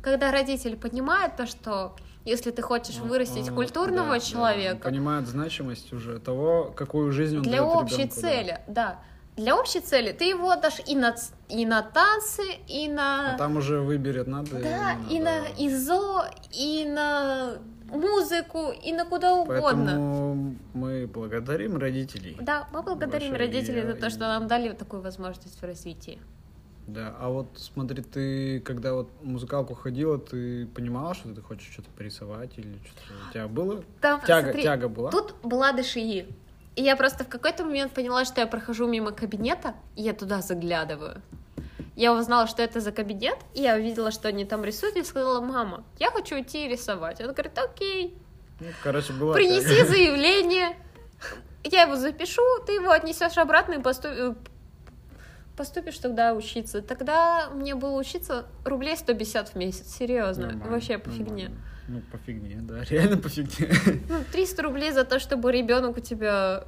B: Когда родители понимают то, что если ты хочешь
A: Ну,
B: вырастить
A: а,
B: культурного
A: да, да,
B: человека,
A: понимают значимость уже того, какую жизнь он
B: для
A: дает
B: общей
A: ребенку, да.
B: цели, да. Для общей цели ты его отдашь и на, и на танцы, и на...
A: А там уже выберет, надо
B: Да, и на. ИЗО, и на музыку, и на куда угодно.
A: Поэтому мы благодарим родителей.
B: Да, мы благодарим родителей за то, что нам дали такую возможность в развитии.
A: Да, а вот смотри, ты когда вот музыкалку ходила, ты понимала, что ты хочешь что-то порисовать или что-то у тебя было?
B: Там,
A: Тяга,
B: смотри,
A: тяга была?
B: Тут была ДШИ. И я просто в какой-то момент поняла, что я прохожу мимо кабинета, и я туда заглядываю. Я узнала, что это за кабинет, и я увидела, что они там рисуют, и сказала, мама, я хочу идти рисовать. Она говорит, окей,
A: Ну, короче, была
B: принеси
A: тяга.
B: заявление, я его запишу, ты его отнесешь обратно и посту- э, поступишь тогда учиться. Тогда мне было учиться рублей 150 в месяц, серьезно,
A: Нормально,
B: вообще по фигне.
A: Ну, по фигне, да, реально по фигне.
B: Ну, 300 рублей за то, чтобы ребенок у тебя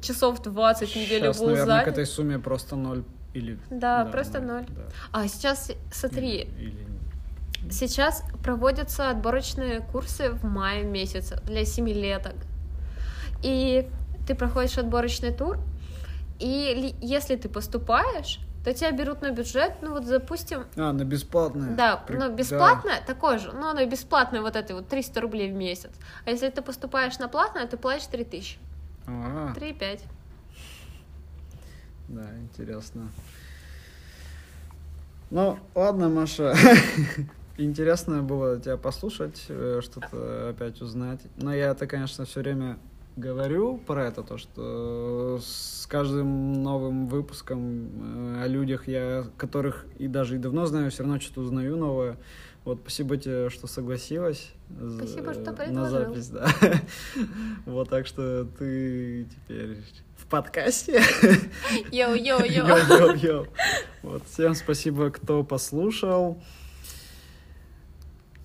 B: часов 20 в неделю
A: Сейчас,
B: был
A: наверное,
B: занят.
A: к этой сумме просто ноль или...
B: Да, просто ноль.
A: да.
B: А сейчас, смотри,
A: Или- или-
B: сейчас проводятся отборочные курсы в мае месяце для семилеток. И ты проходишь отборочный тур, и ли- если ты поступаешь, то тебя берут на бюджет, ну вот, допустим,
A: А, на бесплатное.
B: да,
A: При-
B: но
A: да.
B: бесплатное такое же, но оно бесплатное вот это вот 300 рублей в месяц. А если ты поступаешь на платное, ты платишь 3000,
A: А,
B: 3,5.
A: да, интересно. Ну, ладно, Маша. Интересно было тебя послушать, э, что-то опять узнать. Но я-то, конечно, все время говорю про это, то, что с каждым новым выпуском э, о людях, я которых и даже и давно знаю, все равно что-то узнаю новое. Вот спасибо тебе, что согласилась.
B: Спасибо, что
A: На
B: предложил.
A: запись, да. Вот так что ты теперь в подкасте.
B: Yo-yo-yo.
A: Yo-yo-yo. Вот, всем спасибо, кто послушал.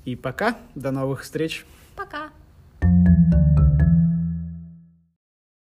A: И пока. До новых встреч.
B: Пока.